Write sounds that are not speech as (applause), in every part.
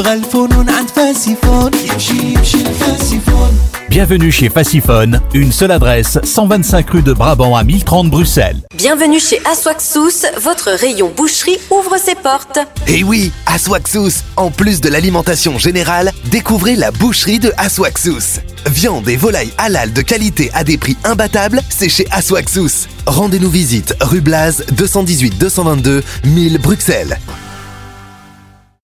الفاسيفون اللي بغى الفنون عند فاسيفون يمشي يمشي الفاسيفون Bienvenue chez Fassiphone, une seule adresse, 125 rue de Brabant à 1030 Bruxelles. Bienvenue chez Aswaxous, votre rayon boucherie ouvre ses portes. Et eh oui, Aswaxous, en plus de l'alimentation générale, découvrez la boucherie de Aswaxous. Viande et volaille halal de qualité à des prix imbattables, c'est chez Aswaxous. Rendez-nous visite rue Blaz 218 222 1000 Bruxelles.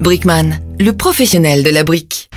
Brickman, le professionnel de la brique.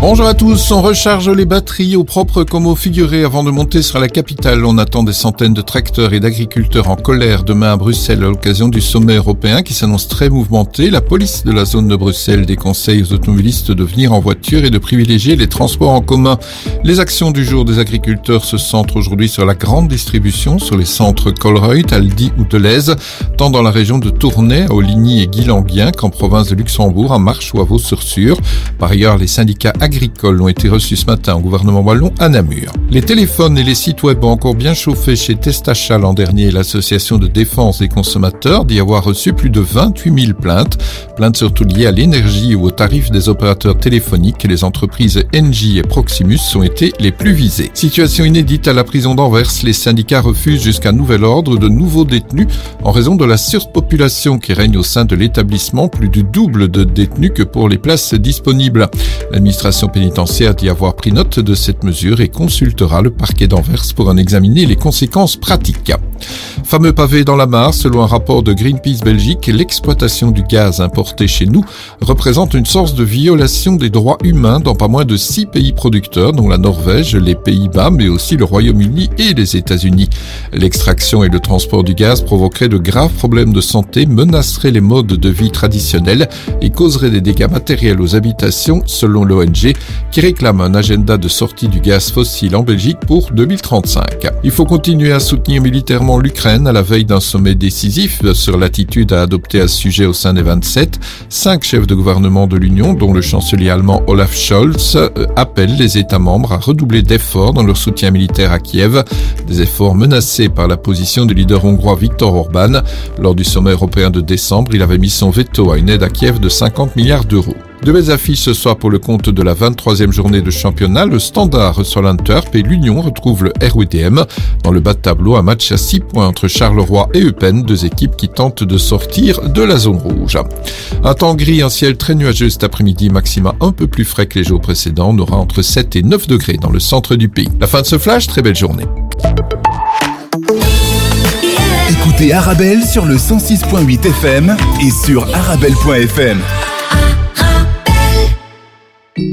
Bonjour à tous, on recharge les batteries au propre comme au figuré avant de monter sur la capitale. On attend des centaines de tracteurs et d'agriculteurs en colère demain à Bruxelles à l'occasion du sommet européen qui s'annonce très mouvementé. La police de la zone de Bruxelles déconseille aux automobilistes de venir en voiture et de privilégier les transports en commun. Les actions du jour des agriculteurs se centrent aujourd'hui sur la grande distribution, sur les centres Colruyt, Aldi ou Deleuze, tant dans la région de Tournai, à et Guilanguien qu'en province de Luxembourg, à Marche ou à Vaux-sur-Sur. Par ailleurs, les syndicats agricoles agricoles ont été reçus ce matin au gouvernement wallon à Namur. Les téléphones et les sites web ont encore bien chauffé chez Testachat l'an dernier l'association de défense des consommateurs d'y avoir reçu plus de 28 000 plaintes. Plaintes surtout liées à l'énergie ou aux tarifs des opérateurs téléphoniques. Les entreprises NJ et Proximus ont été les plus visées. Situation inédite à la prison d'Anvers. Les syndicats refusent jusqu'à nouvel ordre de nouveaux détenus en raison de la surpopulation qui règne au sein de l'établissement. Plus du double de détenus que pour les places disponibles. L'administration pénitentiaire d'y avoir pris note de cette mesure et consultera le parquet d'Anvers pour en examiner les conséquences pratiques. Fameux pavé dans la mare, selon un rapport de Greenpeace Belgique, l'exploitation du gaz importé chez nous représente une source de violation des droits humains dans pas moins de six pays producteurs, dont la Norvège, les Pays-Bas, mais aussi le Royaume-Uni et les États-Unis. L'extraction et le transport du gaz provoqueraient de graves problèmes de santé, menaceraient les modes de vie traditionnels et causeraient des dégâts matériels aux habitations, selon l'ONG, qui réclame un agenda de sortie du gaz fossile en Belgique pour 2035. Il faut continuer à soutenir militairement l'Ukraine à la veille d'un sommet décisif sur l'attitude à adopter à ce sujet au sein des 27. Cinq chefs de gouvernement de l'Union, dont le chancelier allemand Olaf Scholz, euh, appellent les États membres à redoubler d'efforts dans leur soutien militaire à Kiev, des efforts menacés par la position du leader hongrois Viktor Orban. Lors du sommet européen de décembre, il avait mis son veto à une aide à Kiev de 50 milliards d'euros. De belles affiches ce soir pour le compte de la 23e journée de championnat. Le Standard reçoit l'Antwerp et l'Union retrouve le RWDM. Dans le bas de tableau, un match à 6 points entre Charleroi et Eupen, deux équipes qui tentent de sortir de la zone rouge. Un temps gris, un ciel très nuageux cet après-midi, maxima un peu plus frais que les jours précédents. On aura entre 7 et 9 degrés dans le centre du pays. La fin de ce flash, très belle journée. Écoutez Arabelle sur le 106.8 FM et sur arabelle.fm. Toutes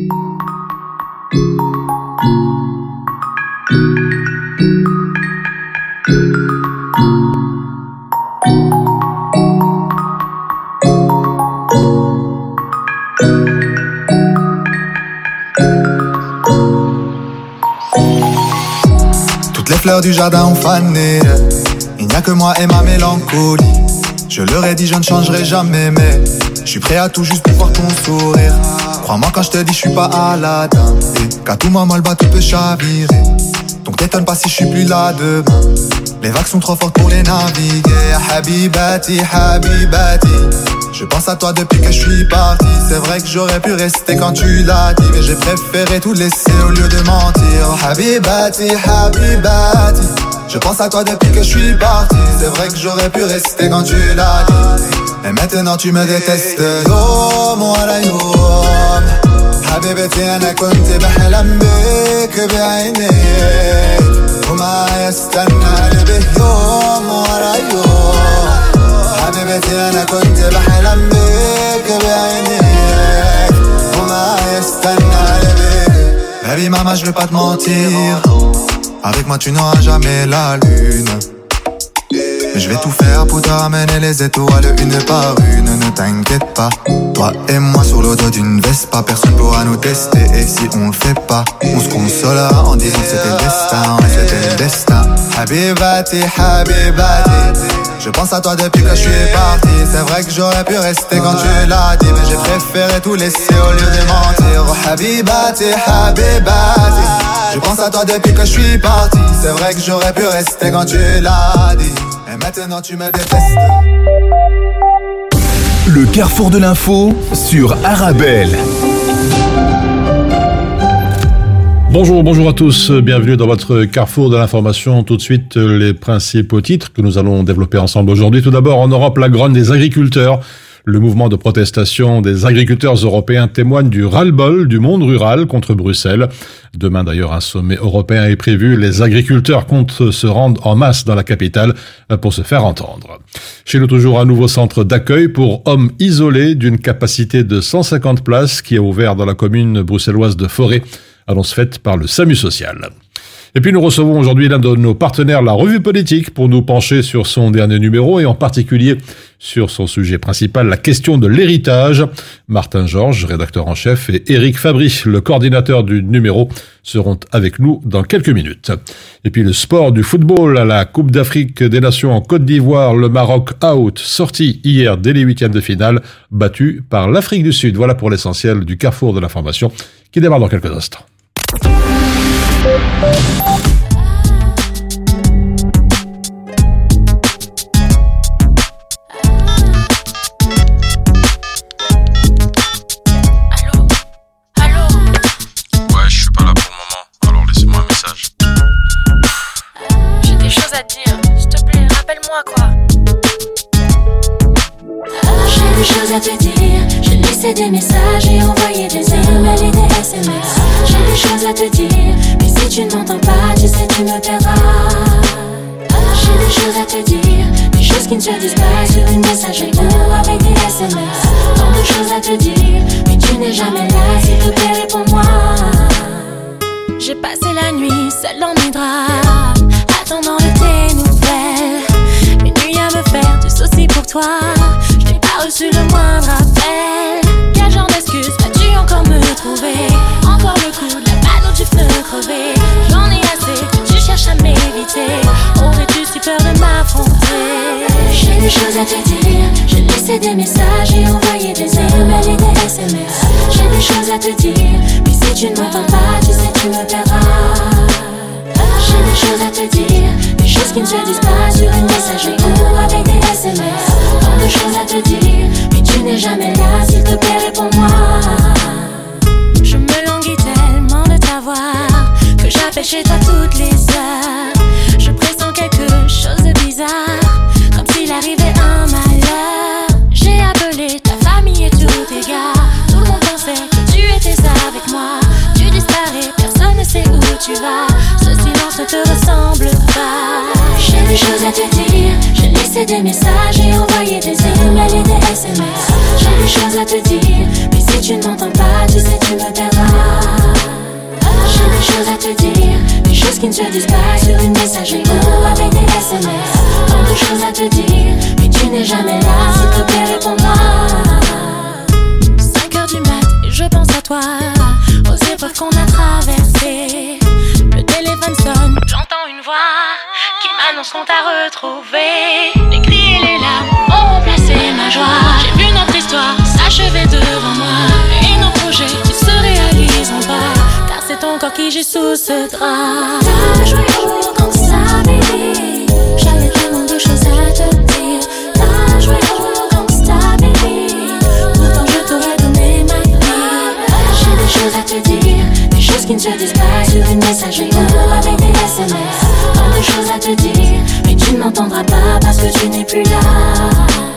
les fleurs du jardin ont fané. Il n'y a que moi et ma mélancolie. Je leur ai dit, je ne changerai jamais, mais je suis prêt à tout juste pour voir ton sourire. Crois-moi quand je te dis, je suis pas Aladdin. Qu'à tout moment, le bateau peut chavirer. Donc t'étonne pas si je suis plus là demain. Les vagues sont trop fortes pour les naviguer. Habibati, Habibati. Je pense à toi depuis que je suis parti. C'est vrai que j'aurais pu rester quand tu l'as dit. Mais j'ai préféré tout laisser au lieu de mentir. Habibati, Habibati. Je pense à toi depuis que je suis parti. C'est vrai que j'aurais pu rester quand tu l'as dit. Mais maintenant tu me détestes. Yom wala yom. حبيبتي انا كنت بحلم بيك بعيني وما يستنى قلبي يوم ورا يوم حبيبتي انا كنت بحلم بيك بعينيك وما يستنى قلبي Baby mama je vais pas te mentir Avec moi tu n'auras jamais la lune Mais je vais tout faire pour te ramener les étoiles une par une, ne t'inquiète pas. Toi et moi sur le dos d'une veste, pas personne pourra nous tester. Et si on le fait pas, on se consolera en disant que c'était le destin, ouais, c'était le destin. Habibati, Habibati. Je pense à toi depuis que je suis parti. C'est vrai que j'aurais pu rester quand tu l'as dit, mais j'ai préféré tout laisser au lieu de mentir. Oh, Habibati, Habibati. Je pense à toi depuis que je suis parti. C'est vrai que j'aurais pu rester quand tu l'as dit. Et maintenant tu me détestes. Le carrefour de l'info sur Arabelle. Bonjour, bonjour à tous, bienvenue dans votre carrefour de l'information. Tout de suite, les principaux titres que nous allons développer ensemble aujourd'hui. Tout d'abord, en Europe, la grogne des agriculteurs. Le mouvement de protestation des agriculteurs européens témoigne du ras-le-bol du monde rural contre Bruxelles. Demain d'ailleurs, un sommet européen est prévu. Les agriculteurs comptent se rendre en masse dans la capitale pour se faire entendre. Chez nous toujours un nouveau centre d'accueil pour hommes isolés d'une capacité de 150 places qui est ouvert dans la commune bruxelloise de Forêt. Annonce faite par le SAMU social. Et puis nous recevons aujourd'hui l'un de nos partenaires, la Revue Politique, pour nous pencher sur son dernier numéro et en particulier sur son sujet principal, la question de l'héritage. Martin Georges, rédacteur en chef, et Éric Fabry, le coordinateur du numéro, seront avec nous dans quelques minutes. Et puis le sport du football à la Coupe d'Afrique des Nations en Côte d'Ivoire, le Maroc out, sorti hier dès les huitièmes de finale, battu par l'Afrique du Sud. Voilà pour l'essentiel du carrefour de l'information qui démarre dans quelques instants. Des choses à te dire, s'il te plaît, rappelle-moi quoi. J'ai des choses à te dire. J'ai laissé des messages et envoyé des emails et des SMS. J'ai des choses à te dire. Tu ne m'entends pas, tu sais, tu me perdras. J'ai des choses à te dire. Des choses qui ne se disent pas sur une messagerie ou avec des SMS. Tant de choses à te dire. Mais tu n'es jamais là, s'il te plaît, réponds-moi. J'ai passé la nuit seule dans mes draps, attendant de tes nouvelles. Une nuit à me faire du souci pour toi. Je n'ai pas reçu le moindre appel. Quel genre d'excuse vas-tu encore me trouver? Encore le coup J'en ai assez que tu cherches à m'éviter. Aurais-tu si peur de m'affronter J'ai des choses à te dire. J'ai laissé des messages et envoyé des emails et des SMS. J'ai des choses à te dire. Mais si tu ne m'entends pas, tu sais, tu me perdras. J'ai des choses à te dire. Des choses qui ne se disent pas sur une messagerie ou avec des SMS. Tant de choses à te dire. Mais tu n'es jamais là, s'il te plaît, réponds-moi. Que j'appelle chez toi toutes les heures. Je pressens quelque chose de bizarre, comme s'il arrivait un malheur. J'ai appelé ta famille et tous tes gars. Tout le monde pensait que tu étais avec moi. Tu disparais, personne ne sait où tu vas. Ce silence ne te ressemble pas. J'ai des choses à te dire. J'ai laissé des messages et envoyé des emails et des SMS. J'ai des choses à te dire. Mais si tu ne m'entends pas, tu sais, tu me perdras. J'ai des choses à te dire. Des choses qui ne se disent pas sur une messagerie ou avec des SMS. Tant de choses à te dire. Mais tu n'es jamais là, s'il te plaît, réponds-moi. 5 heures du mat je pense à toi Aux épreuves qu'on a traversées Le téléphone sonne, j'entends une voix Qui m'annonce qu'on t'a retrouvé qui gît sous ce drap T'as joué longtemps que ça, baby. J'avais tellement de choses à te dire. T'as joué longtemps que ça, baby. Pourtant, je t'aurais donné ma vie. J'ai des choses à te dire. Des choses qui ne se disent pas sur une messagerie ou avec des SMS. Tant de choses à te dire. Mais tu ne m'entendras pas parce que tu n'es plus là.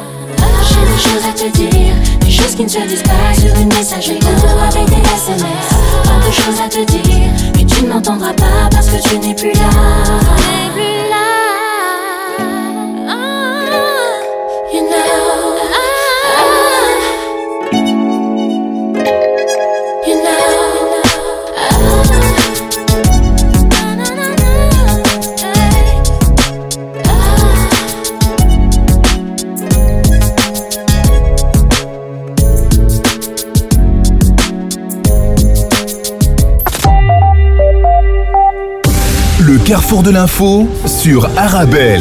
J'ai des choses à te dire. Des choses qui ne se disent pas sur une messagerie ou avec des SMS. Tant de choses à te dire. Mais tu ne m'entendras pas parce que tu n'es plus là. Carrefour de l'info sur Arabelle.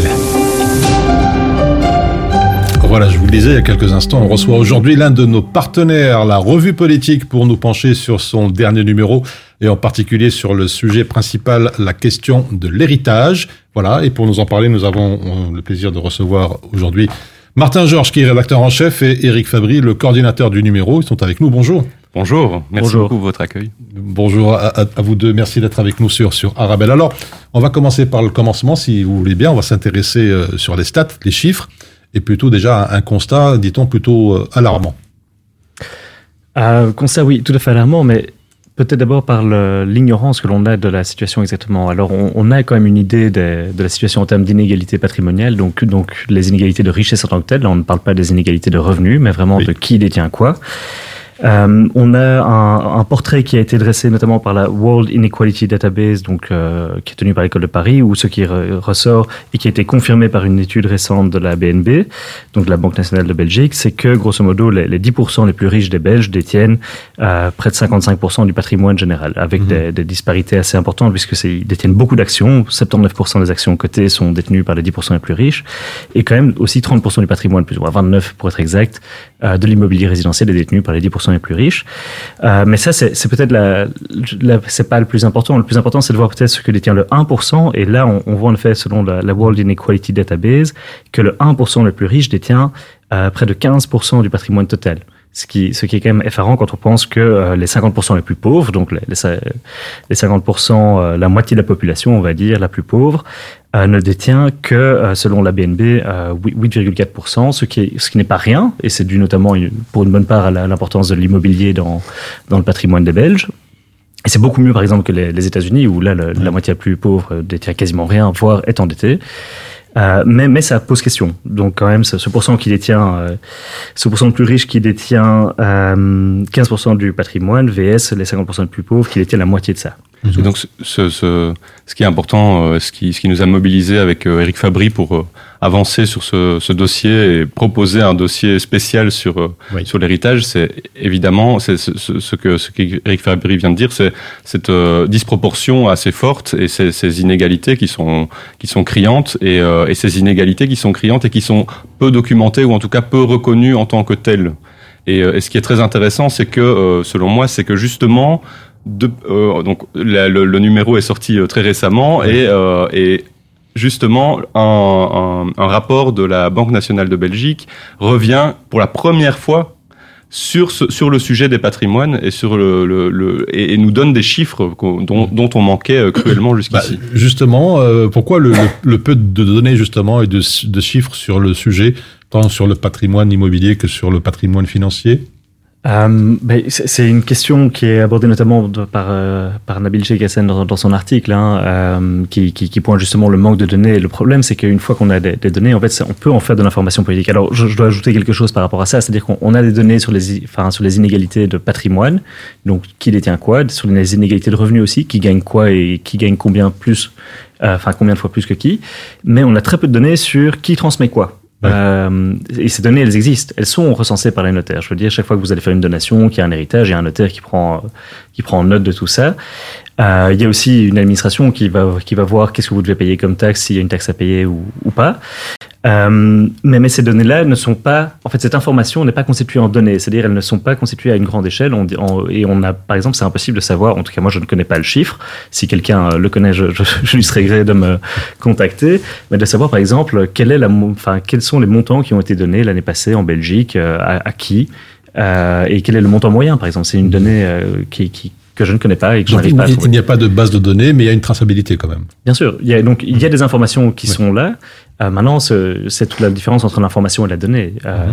Voilà, je vous le disais il y a quelques instants, on reçoit aujourd'hui l'un de nos partenaires, la revue politique, pour nous pencher sur son dernier numéro et en particulier sur le sujet principal, la question de l'héritage. Voilà, et pour nous en parler, nous avons le plaisir de recevoir aujourd'hui Martin Georges, qui est rédacteur en chef, et Eric Fabry, le coordinateur du numéro. Ils sont avec nous. Bonjour. Bonjour, merci Bonjour. beaucoup pour votre accueil. Bonjour à, à- à vous deux, merci d'être avec nous sur, sur Arabelle. Alors, on va commencer par le commencement, si vous voulez bien. On va s'intéresser euh, sur les stats, les chiffres, et plutôt déjà un constat, dit-on, plutôt euh, alarmant. Euh, constat, oui, tout à fait alarmant, mais peut-être d'abord par l'ignorance que l'on a de la situation exactement. Alors, on, on a quand même une idée de, de la situation en termes d'inégalité patrimoniale, donc, donc les inégalités de richesse en tant que telles. Là, on ne parle pas des inégalités de revenus, mais vraiment de qui détient quoi. Euh, on a un, un portrait qui a été dressé notamment par la World Inequality Database, donc euh, qui est tenue par l'école de Paris, où ce qui re- ressort et qui a été confirmé par une étude récente de la BNB, donc de la Banque nationale de Belgique, c'est que grosso modo les, les 10% les plus riches des Belges détiennent euh, près de 55% du patrimoine général, avec des, des disparités assez importantes puisque ils détiennent beaucoup d'actions. 79% des actions cotées sont détenues par les 10% les plus riches, et quand même aussi 30% du patrimoine, plus ou moins 29 pour être exact, de l'immobilier résidentiel est détenu par les 10% les plus riches. Euh, mais ça, c'est peut-être la, c'est pas le plus important. Le plus important, c'est de voir peut-être ce que détient le 1%. Et là, on, voit en effet, selon la, la World Inequality Database, que le 1% le plus riche détient euh, près de 15% du patrimoine total. Ce qui, ce qui est quand même effarant quand on pense que euh, les 50% les plus pauvres, donc les, les, les 50%, euh, la moitié de la population, on va dire, la plus pauvre, euh, ne détient que, selon la BNB, euh, 8,4%, ce qui, ce qui n'est pas rien, et c'est dû notamment pour une bonne part à l'importance de l'immobilier dans, dans le patrimoine des Belges. Et c'est beaucoup mieux, par exemple, que les, États-Unis, où là, la moitié la plus pauvre détient quasiment rien, voire est endettée. Euh, mais, mais ça pose question. Donc, quand même, ce, ce pourcent qui détient, euh, ce pourcent le plus riche qui détient euh, 15% du patrimoine, VS les 50% les plus pauvres qui détiennent la moitié de ça. Et donc, ce, ce, ce- qui est important, euh, ce qui, ce qui nous a mobilisés avec euh, Eric Fabry pour euh, avancer sur ce, ce dossier et proposer un dossier spécial sur, euh, sur l'héritage, c'est évidemment c'est ce, que ce qu'Eric Fabry vient de dire, c'est cette euh, disproportion assez forte et ces, ces inégalités qui sont qui sont criantes et, euh, et ces inégalités qui sont criantes et qui sont peu documentées ou en tout cas peu reconnues en tant que telles. Et, euh, et ce qui est très intéressant, c'est que, euh, selon moi, c'est que justement, de, euh, donc la- le, le numéro est sorti euh, très récemment et, euh, et justement un, un- un rapport de la Banque nationale de Belgique revient pour la première fois sur, ce, sur le sujet des patrimoines et sur le, le, le- et, et nous donne des chiffres dont, dont on manquait cruellement jusqu'ici. Justement, euh, pourquoi le, le- le peu de données justement et de, de chiffres sur le sujet, tant sur le patrimoine immobilier que sur le patrimoine financier? Euh, ben, c'est une question qui est abordée notamment par, euh, par Nabil Chegassen dans, dans son article, hein, euh, qui, qui, qui pointe justement le manque de données. Le problème, c'est qu'une fois qu'on a des, des données, en fait, on peut en faire de l'information politique. Alors, je, je dois ajouter quelque chose par rapport à ça, c'est-à-dire qu'on on a des données sur les, enfin, sur les inégalités de patrimoine, donc qui détient quoi, sur les inégalités de revenus aussi, qui gagne quoi et qui gagne combien plus, euh, enfin combien de fois plus que qui? Mais on a très peu de données sur qui transmet quoi. Euh, et ces données, elles existent. Elles sont recensées par les notaires. Je veux dire, chaque fois que vous allez faire une donation, qu'il y a un héritage, il y a un notaire qui prend, euh, qui prend note de tout ça. Euh, il y a aussi une administration qui va, qui va voir qu'est-ce que vous devez payer comme taxe, s'il y a une taxe à payer ou, ou pas. Euh, mais, mais ces données-là ne sont pas, en fait, cette information n'est pas constituée en données, c'est-à-dire elles ne sont pas constituées à une grande échelle. On, on- et on a, par exemple, c'est impossible de savoir. En tout cas, moi, je ne connais pas le chiffre. Si quelqu'un le connaît, je, je, (laughs) je lui serais gré de me contacter, mais de savoir, par exemple, quelle est la, enfin, quels sont les montants qui ont été donnés l'année passée en Belgique, euh, à, à qui, euh, et quel est le montant moyen, par exemple. C'est une donnée euh, qui, qui- que je ne connais pas et que pas à il n'y a pas de base de données, mais il y a une traçabilité quand même. Bien sûr, il y a, donc, il y a des informations qui sont là. Euh, maintenant, ce- c'est toute la différence entre l'information et la donnée. Euh,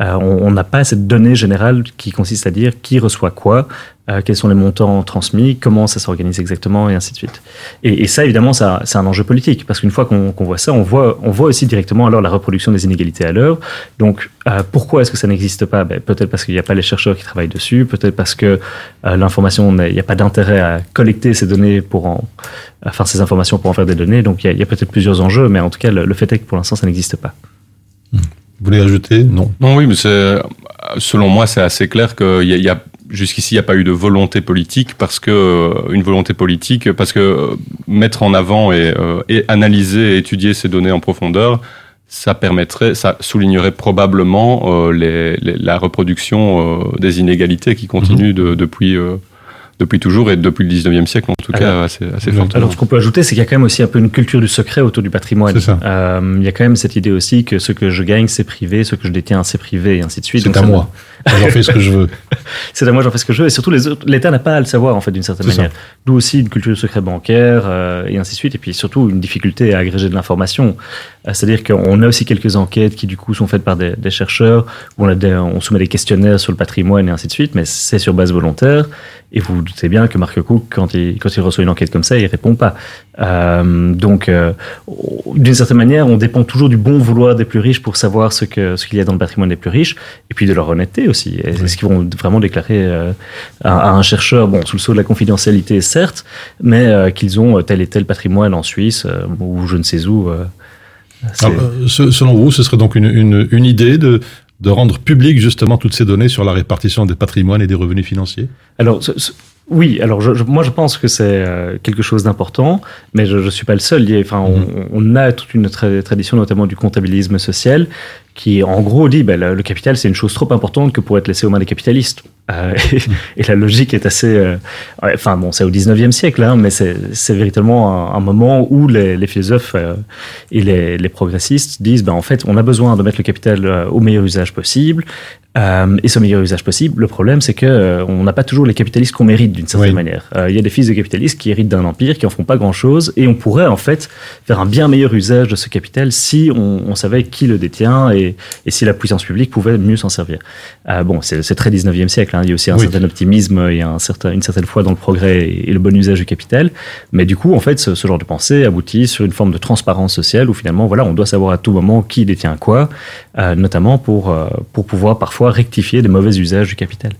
euh, on n'a pas cette donnée générale qui consiste à dire qui reçoit quoi, euh, quels sont les montants transmis, comment ça s'organise exactement, et ainsi de suite. Et, et ça, évidemment, ça- c'est un enjeu politique, parce qu'une fois qu'on voit ça, on voit, on voit aussi directement alors la reproduction des inégalités à l'heure. Donc, euh, pourquoi est-ce que ça n'existe pas? Ben, Peut-être parce qu'il n'y a pas les chercheurs qui travaillent dessus, peut-être parce que euh, l'information, il n'y a pas d'intérêt à collecter ces données pour en, enfin ces informations pour en faire des données. Donc, il y a, a peut-être plusieurs enjeux, mais en tout cas, le, le fait est que pour l'instant, ça n'existe pas. Vous voulez ajouter Non. Non, oui, mais c'est, selon moi, c'est assez clair qu'il y a, y a jusqu'ici, il n'y a pas eu de volonté politique parce que euh, une volonté politique, parce que euh, mettre en avant et, euh, et, analyser et étudier ces données en profondeur, ça permettrait, ça soulignerait probablement les, les, la reproduction des inégalités qui continuent de, depuis depuis toujours et depuis le 19e siècle en tout cas assez, assez fortement. Alors ce qu'on peut ajouter c'est qu'il y a quand même aussi un peu une culture du secret autour du patrimoine. Euh, il y a quand même cette idée aussi que ce que je gagne c'est privé, ce que je détiens c'est privé et ainsi de suite. C'est à moi. J'en fais ce que je veux. (laughs) c'est à moi j'en fais ce que je veux et surtout l'État n'a pas à le savoir en fait d'une certaine manière. D'où aussi une culture du secret bancaire euh, et ainsi de suite et puis surtout une difficulté à agréger de l'information. Euh, c'est-à-dire qu'on a aussi quelques enquêtes qui du coup sont faites par des, des chercheurs où on, a des, on soumet des questionnaires sur le patrimoine et ainsi de suite mais c'est sur base volontaire et vous vous doutez bien que Marc Cook, quand il, quand il reçoit une enquête comme ça, il répond pas. Euh, donc, euh, d'une certaine manière, on dépend toujours du bon vouloir des plus riches pour savoir ce que ce qu'il y a dans le patrimoine des plus riches, et puis de leur honnêteté aussi. Est-ce qu'ils vont vraiment déclarer euh, à, à, un chercheur, bon, sous le sceau de la confidentialité, certes, mais euh, qu'ils ont tel et tel patrimoine en Suisse euh, ou je ne sais où. Alors, selon vous, ce serait donc une, une, une idée de, de rendre public justement toutes ces données sur la répartition des patrimoines et des revenus financiers? Alors, ce, ce, oui, alors je, je, moi je pense que c'est euh, quelque chose d'important, mais je ne suis pas le seul. Il y a, enfin, -hmm. on, on, a toute une tra tradition, notamment du comptabilisme social, qui en gros dit ben, le, le capital c'est une chose trop importante que pour être laissé aux mains des capitalistes. Euh, (laughs) et, et, la logique est assez. Euh, enfin bon, c'est au 19e siècle, hein, mais c'est véritablement un, un, moment où les, les philosophes euh, et les, les, progressistes disent ben, en fait, on a besoin de mettre le capital au meilleur usage possible. Et ce meilleur usage possible, le problème c'est que on n'a pas toujours les capitalistes qu'on mérite d'une certaine oui. manière. Il y a des fils de capitalistes qui héritent d'un empire, qui en font pas grand chose, et on pourrait en fait faire un bien meilleur usage de ce capital si on, on savait qui le détient et, et, si la puissance publique pouvait mieux s'en servir. Bon, c'est très 19e siècle, hein. Il y a aussi un oui. certain optimisme et un certain, une certaine foi dans le progrès et, le bon usage du capital, mais du coup en fait ce, ce, genre de pensée aboutit sur une forme de transparence sociale où finalement voilà on doit savoir à tout moment qui détient quoi, euh, notamment pour, pour pouvoir parfois parfois rectifier des mauvais usages du capital.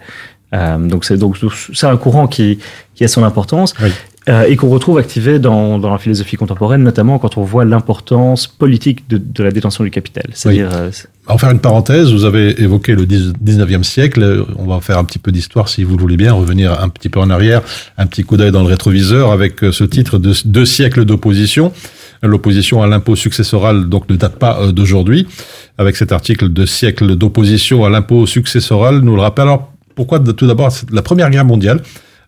Euh, donc c'est donc c'est un courant qui, qui a son importance oui. Euh, et qu'on retrouve activé dans, dans la philosophie contemporaine, notamment quand on voit l'importance politique de, de la détention du capital. C'est-à-dire. Oui. Euh, en faire une parenthèse, vous avez évoqué le 19e siècle. On va faire un petit peu d'histoire, si vous le voulez bien, revenir un petit peu en arrière, un petit coup d'œil dans le rétroviseur avec euh, ce titre de deux siècles d'opposition. L'opposition à l'impôt successoral donc ne date pas d'aujourd'hui. Avec cet article de siècle d'opposition à l'impôt successoral, nous le rappelle. Alors, pourquoi tout d'abord la Première Guerre mondiale?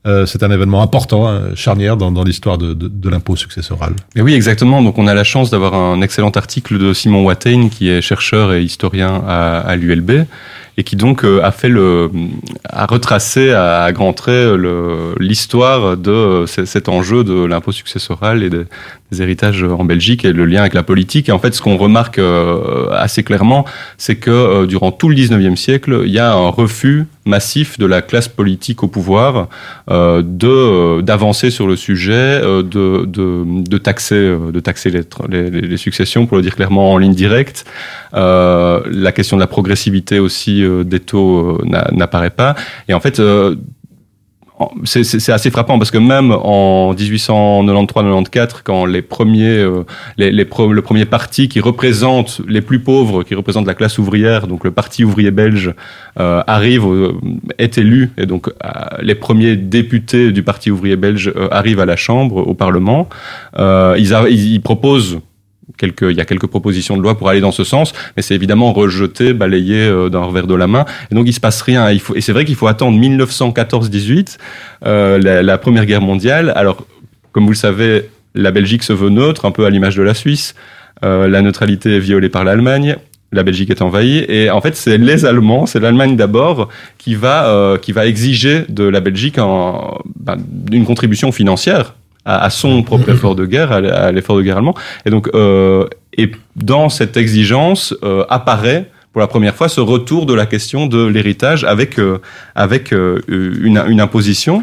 Euh, c'est un événement important, hein, charnière dans, dans l'histoire de, de, de l'impôt successoral. Et oui, exactement. Donc, on a la chance d'avoir un excellent article de Simon Watain, qui est chercheur et historien à, à l'ULB, et qui donc euh, a fait le, a retracé à, à grands traits l'histoire de euh, cet enjeu de l'impôt successoral et des, héritages en Belgique et le lien avec la politique. Et en fait, ce qu'on remarque euh, assez clairement, c'est que durant tout le 19e siècle, il y a un refus massif de la classe politique au pouvoir euh, de d'avancer sur le sujet, euh, de, de, de taxer de taxer les, successions, pour le dire clairement en ligne directe. Euh, la question de la progressivité aussi des taux n'apparaît pas. Et en fait, c'est assez frappant parce que même en 1893-94, quand les premiers, euh, le premier parti qui représente les plus pauvres, qui représente la classe ouvrière, donc le Parti ouvrier belge, euh, arrive, euh, est élu, et donc euh, les premiers députés du Parti ouvrier belge euh, arrivent à la Chambre, au Parlement, euh, ils, ils proposent il y a quelques propositions de loi pour aller dans ce sens, mais c'est évidemment rejeté, balayé euh, d'un revers de la main. Et donc il se passe rien. Et c'est vrai qu'il faut attendre 1914-18, euh, la, Première Guerre mondiale. Alors, comme vous le savez, la Belgique se veut neutre, un peu à l'image de la Suisse. Euh, la neutralité est violée par l'Allemagne. La Belgique est envahie et en fait c'est les Allemands, c'est l'Allemagne d'abord qui va exiger de la Belgique en, ben, une contribution financière à, à son propre effort de guerre, à, l'effort de guerre allemand. Et donc, euh, et dans cette exigence euh, apparaît pour la première fois ce retour de la question de l'héritage avec euh, avec euh, une, une imposition.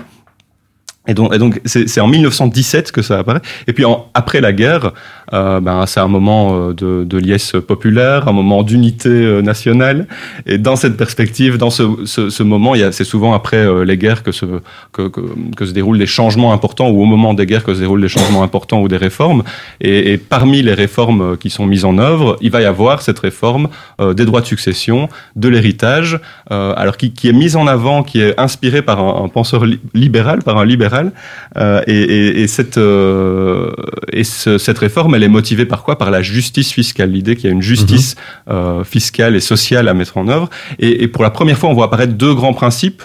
Et donc, et donc c'est en 1917 que ça apparaît. Et puis en, après la guerre, euh, ben, c'est un moment euh, de, de liesse populaire, un moment d'unité euh, nationale. Et dans cette perspective, dans ce, ce, ce moment, c'est souvent après les guerres que se, que, que, que se déroulent des changements importants, ou au moment des guerres que se déroulent des changements importants ou des réformes. Et, et parmi les réformes qui sont mises en œuvre, il va y avoir cette réforme des droits de succession, de l'héritage, euh, alors qui, qui est mise en avant, qui est inspirée par un, un penseur li- libéral, par un libéral. Euh, et, et, et cette, et ce- cette réforme, elle est motivée par quoi? Par la justice fiscale, l'idée qu'il y a une justice euh, fiscale et sociale à mettre en œuvre. Et, et pour la première fois, on voit apparaître deux grands principes.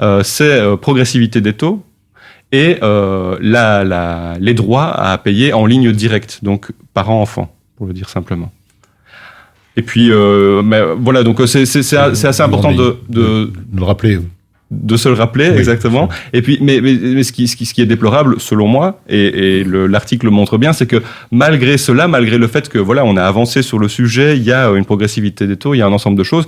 Euh, c'est euh, progressivité des taux et euh, la, la, les droits à payer en ligne directe, donc parent-enfant, pour le dire simplement. Et puis, mais voilà, donc c'est assez important de, de, de le rappeler. De se le rappeler, exactement. Et puis, mais, mais, mais ce, qui, ce, qui, ce qui est déplorable, selon moi, et, et le- l'article le montre bien, c'est que malgré cela, malgré le fait que voilà, on a avancé sur le sujet, il y a une progressivité des taux, il y a un ensemble de choses.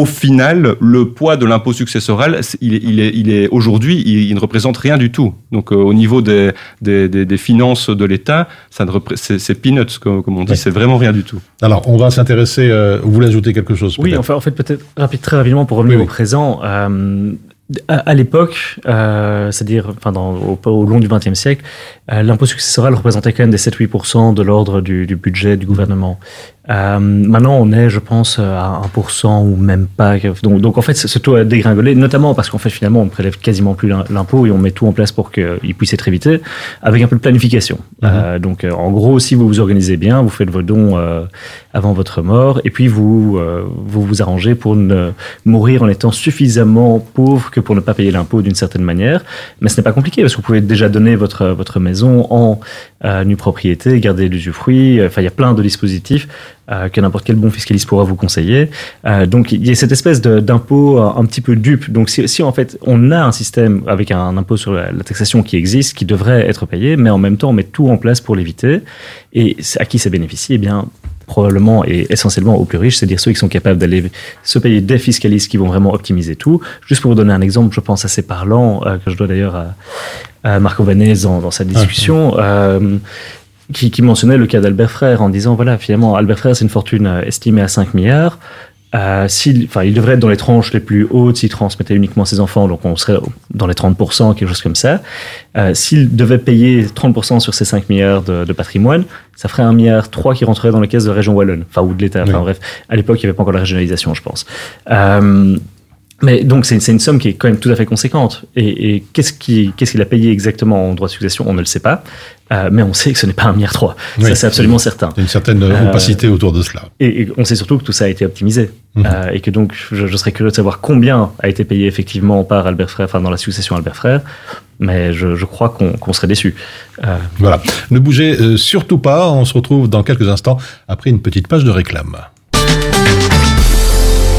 Au final, le poids de l'impôt successoral, il est, il est, il est aujourd'hui, il, il ne représente rien du tout. Donc, euh, au niveau des, des, des, des finances de l'État, ça ne c'est c'est peanuts, comme, comme on dit, c'est vraiment rien du tout. Alors, on va s'intéresser. euh, vous voulez ajouter quelque chose Oui, enfin, en fait, peut-être rapide, très rapidement pour revenir Oui, oui. au présent. euh, à, à l'époque, euh, c'est-à-dire enfin, dans- au, au long du XXe siècle, l'impôt successoral représentait quand même des 7-8% de l'ordre du, du budget du gouvernement. Euh, maintenant, on est, je pense, à 1% ou même pas. Donc, donc en fait, ce taux a dégringolé, notamment parce qu'en fait, finalement, on ne prélève quasiment plus l'im- l'impôt et on met tout en place pour qu'il puisse être évité, avec un peu de planification. Euh, donc, euh, en gros, si vous vous organisez bien, vous faites vos dons euh, avant votre mort, et puis vous, euh, vous vous arrangez pour ne mourir en étant suffisamment pauvre que pour ne pas payer l'impôt d'une certaine manière. Mais ce n'est pas compliqué parce que vous pouvez déjà donner votre, votre maison en euh, nue propriété, garder l'usufruit. Enfin, il y a plein de dispositifs euh, que n'importe quel bon fiscaliste pourra vous conseiller. Euh, donc, il y a cette espèce d'impôt un, petit peu dupe. Donc, si, en fait on a un système avec un impôt sur la, la taxation qui existe, qui devrait être payé, mais en même temps on met tout en place pour l'éviter. Et à qui ça bénéficie? Eh bien, probablement et essentiellement aux plus riches, c'est-à-dire ceux qui sont capables d'aller se payer des fiscalistes qui vont vraiment optimiser tout. Juste pour vous donner un exemple, je pense assez parlant, euh, que je dois d'ailleurs à, à Marco Vanez dans, dans sa discussion. euh, qui, qui mentionnait le cas d'Albert Frère en disant voilà finalement Albert Frère c'est une fortune euh, estimée à 5 milliards euh, s'il, enfin, il devrait être dans les tranches les plus hautes s'il transmettait uniquement ses enfants, donc on serait dans les 30%, quelque chose comme ça. Euh, s'il devait payer 30% sur ces 5 milliards de, de patrimoine, ça ferait un milliard 3 qui rentrerait dans les caisses de la région Wallonne, enfin, ou de l'État, enfin Oui. bref. À l'époque, il n'y avait pas encore la régionalisation, je pense. Euh, mais donc, c'est une somme qui est quand même tout à fait conséquente. Et, et qu'est-ce qu'il a payé exactement en droit de succession? On ne le sait pas. Euh, mais on sait que ce n'est pas un milliard 3. Oui. Ça, c'est absolument certain. Il y a une certaine Euh, opacité autour de cela. Et, et on sait surtout que tout ça a été optimisé. Mhm. Euh, et que donc, je, je serais curieux de savoir combien a été payé effectivement par Albert Frère, enfin dans la succession Albert Frère. Mais je, je crois qu'on qu'on serait déçu. Euh, Voilà. Ne bougez euh, surtout pas. On se retrouve dans quelques instants après une petite page de réclame.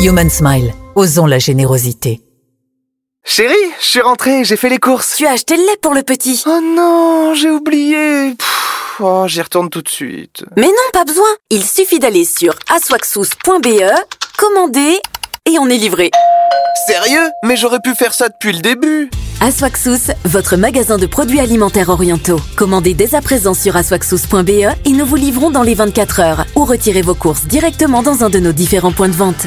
Human Smile, osons la générosité. Chérie, je suis rentré, j'ai fait les courses. Tu as acheté le lait pour le petit. Oh non, j'ai oublié. Pff, oh, j'y retourne tout de suite. Mais non, pas besoin. Il suffit d'aller sur aswaxous.be, commander et on est livré. Sérieux? Mais j'aurais pu faire ça depuis le début. Aswaxous, votre magasin de produits alimentaires orientaux. Commandez dès à présent sur aswaxous.be et nous vous livrons dans les 24 heures ou retirez vos courses directement dans un de nos différents points de vente.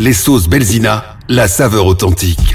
Les sauces Belzina, la saveur authentique.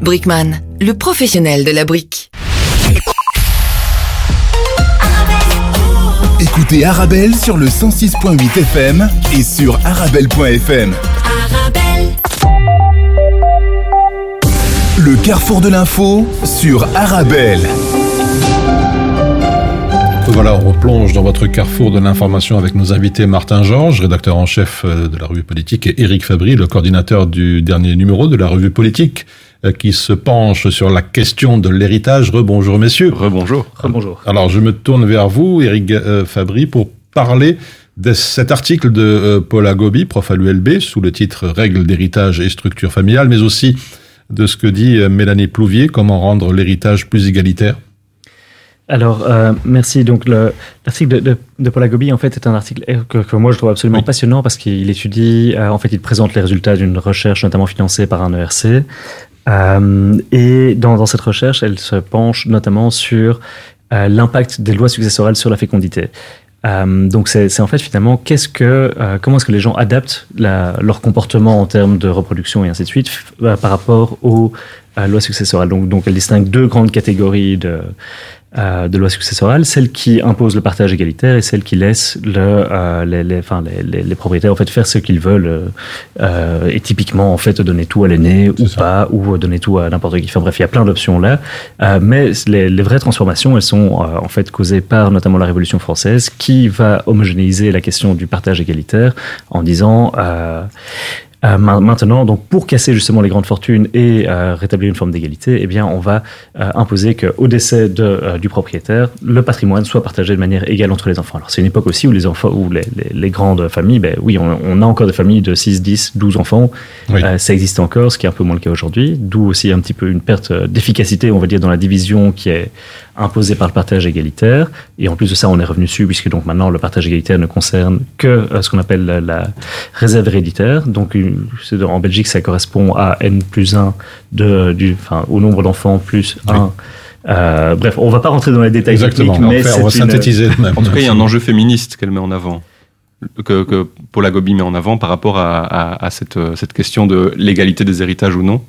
Brickman, le professionnel de la brique. Écoutez Arabelle sur le 106.8 FM et sur arabelle.fm. Le carrefour de l'info sur Arabelle. Voilà, on replonge dans votre carrefour de l'information avec nos invités Martin Georges, rédacteur en chef de la revue politique, et Éric Fabry, le coordinateur du dernier numéro de la revue politique, qui se penche sur la question de l'héritage. Rebonjour messieurs. Rebonjour. Rebonjour. Alors je me tourne vers vous, Éric euh, Fabry, pour parler de cet article de Paul Agobi, prof à l'ULB, sous le titre Règles d'héritage et structure familiale, mais aussi de ce que dit Mélanie Plouvier, comment rendre l'héritage plus égalitaire. Alors, euh, merci. Donc, l'article de, de, de, Paul Agobi, en fait, est un article que, que moi je trouve absolument oui. passionnant parce qu'il étudie, euh, en fait, il présente les résultats d'une recherche notamment financée par un ERC. Euh, et dans, dans, cette recherche, elle se penche notamment sur euh, l'impact des lois successorales sur la fécondité. Euh, donc c'est en fait finalement qu'est-ce que comment est-ce que les gens adaptent leur comportement en termes de reproduction et ainsi de suite par rapport aux lois successorales. Donc donc elle distingue deux grandes catégories de euh, de loi successorale, celle qui impose le partage égalitaire et celle qui laisse le, euh, les, les, enfin, les, les, les, propriétaires en fait faire ce qu'ils veulent euh, et typiquement en fait donner tout à l'aîné ou ça. pas ou donner tout à n'importe qui. Enfin bref, il y a plein d'options là, mais les, les, vraies transformations elles sont en fait causées par notamment la Révolution française qui va homogénéiser la question du partage égalitaire en disant euh, maintenant, donc pour casser justement les grandes fortunes et euh, rétablir une forme d'égalité, eh bien, on va euh, imposer qu'au décès de, euh, du propriétaire, le patrimoine soit partagé de manière égale entre les enfants. Alors, c'est une époque aussi où les enfants, où les, les, les grandes familles, ben oui, on, on, a encore des familles de 6, 10, 12 enfants. Oui. Euh, ça existe encore, ce qui est un peu moins le cas aujourd'hui. D'où aussi un petit peu une perte d'efficacité, on va dire, dans la division qui est imposé par le partage égalitaire. Et en plus de ça, on est revenu dessus, puisque donc maintenant, le partage égalitaire ne concerne que euh, ce qu'on appelle la, la, réserve héréditaire. Donc, une, en Belgique, ça correspond à N plus 1 de, du, enfin, au nombre d'enfants plus 1. Oui. Euh, bref, on va pas rentrer dans les détails Exactement, techniques, mais on va synthétiser. Une... En tout cas, il y a un enjeu féministe qu'elle met en avant. Que, que Paul Agobi met en avant par rapport à, à, à cette, cette question de l'égalité des héritages ou non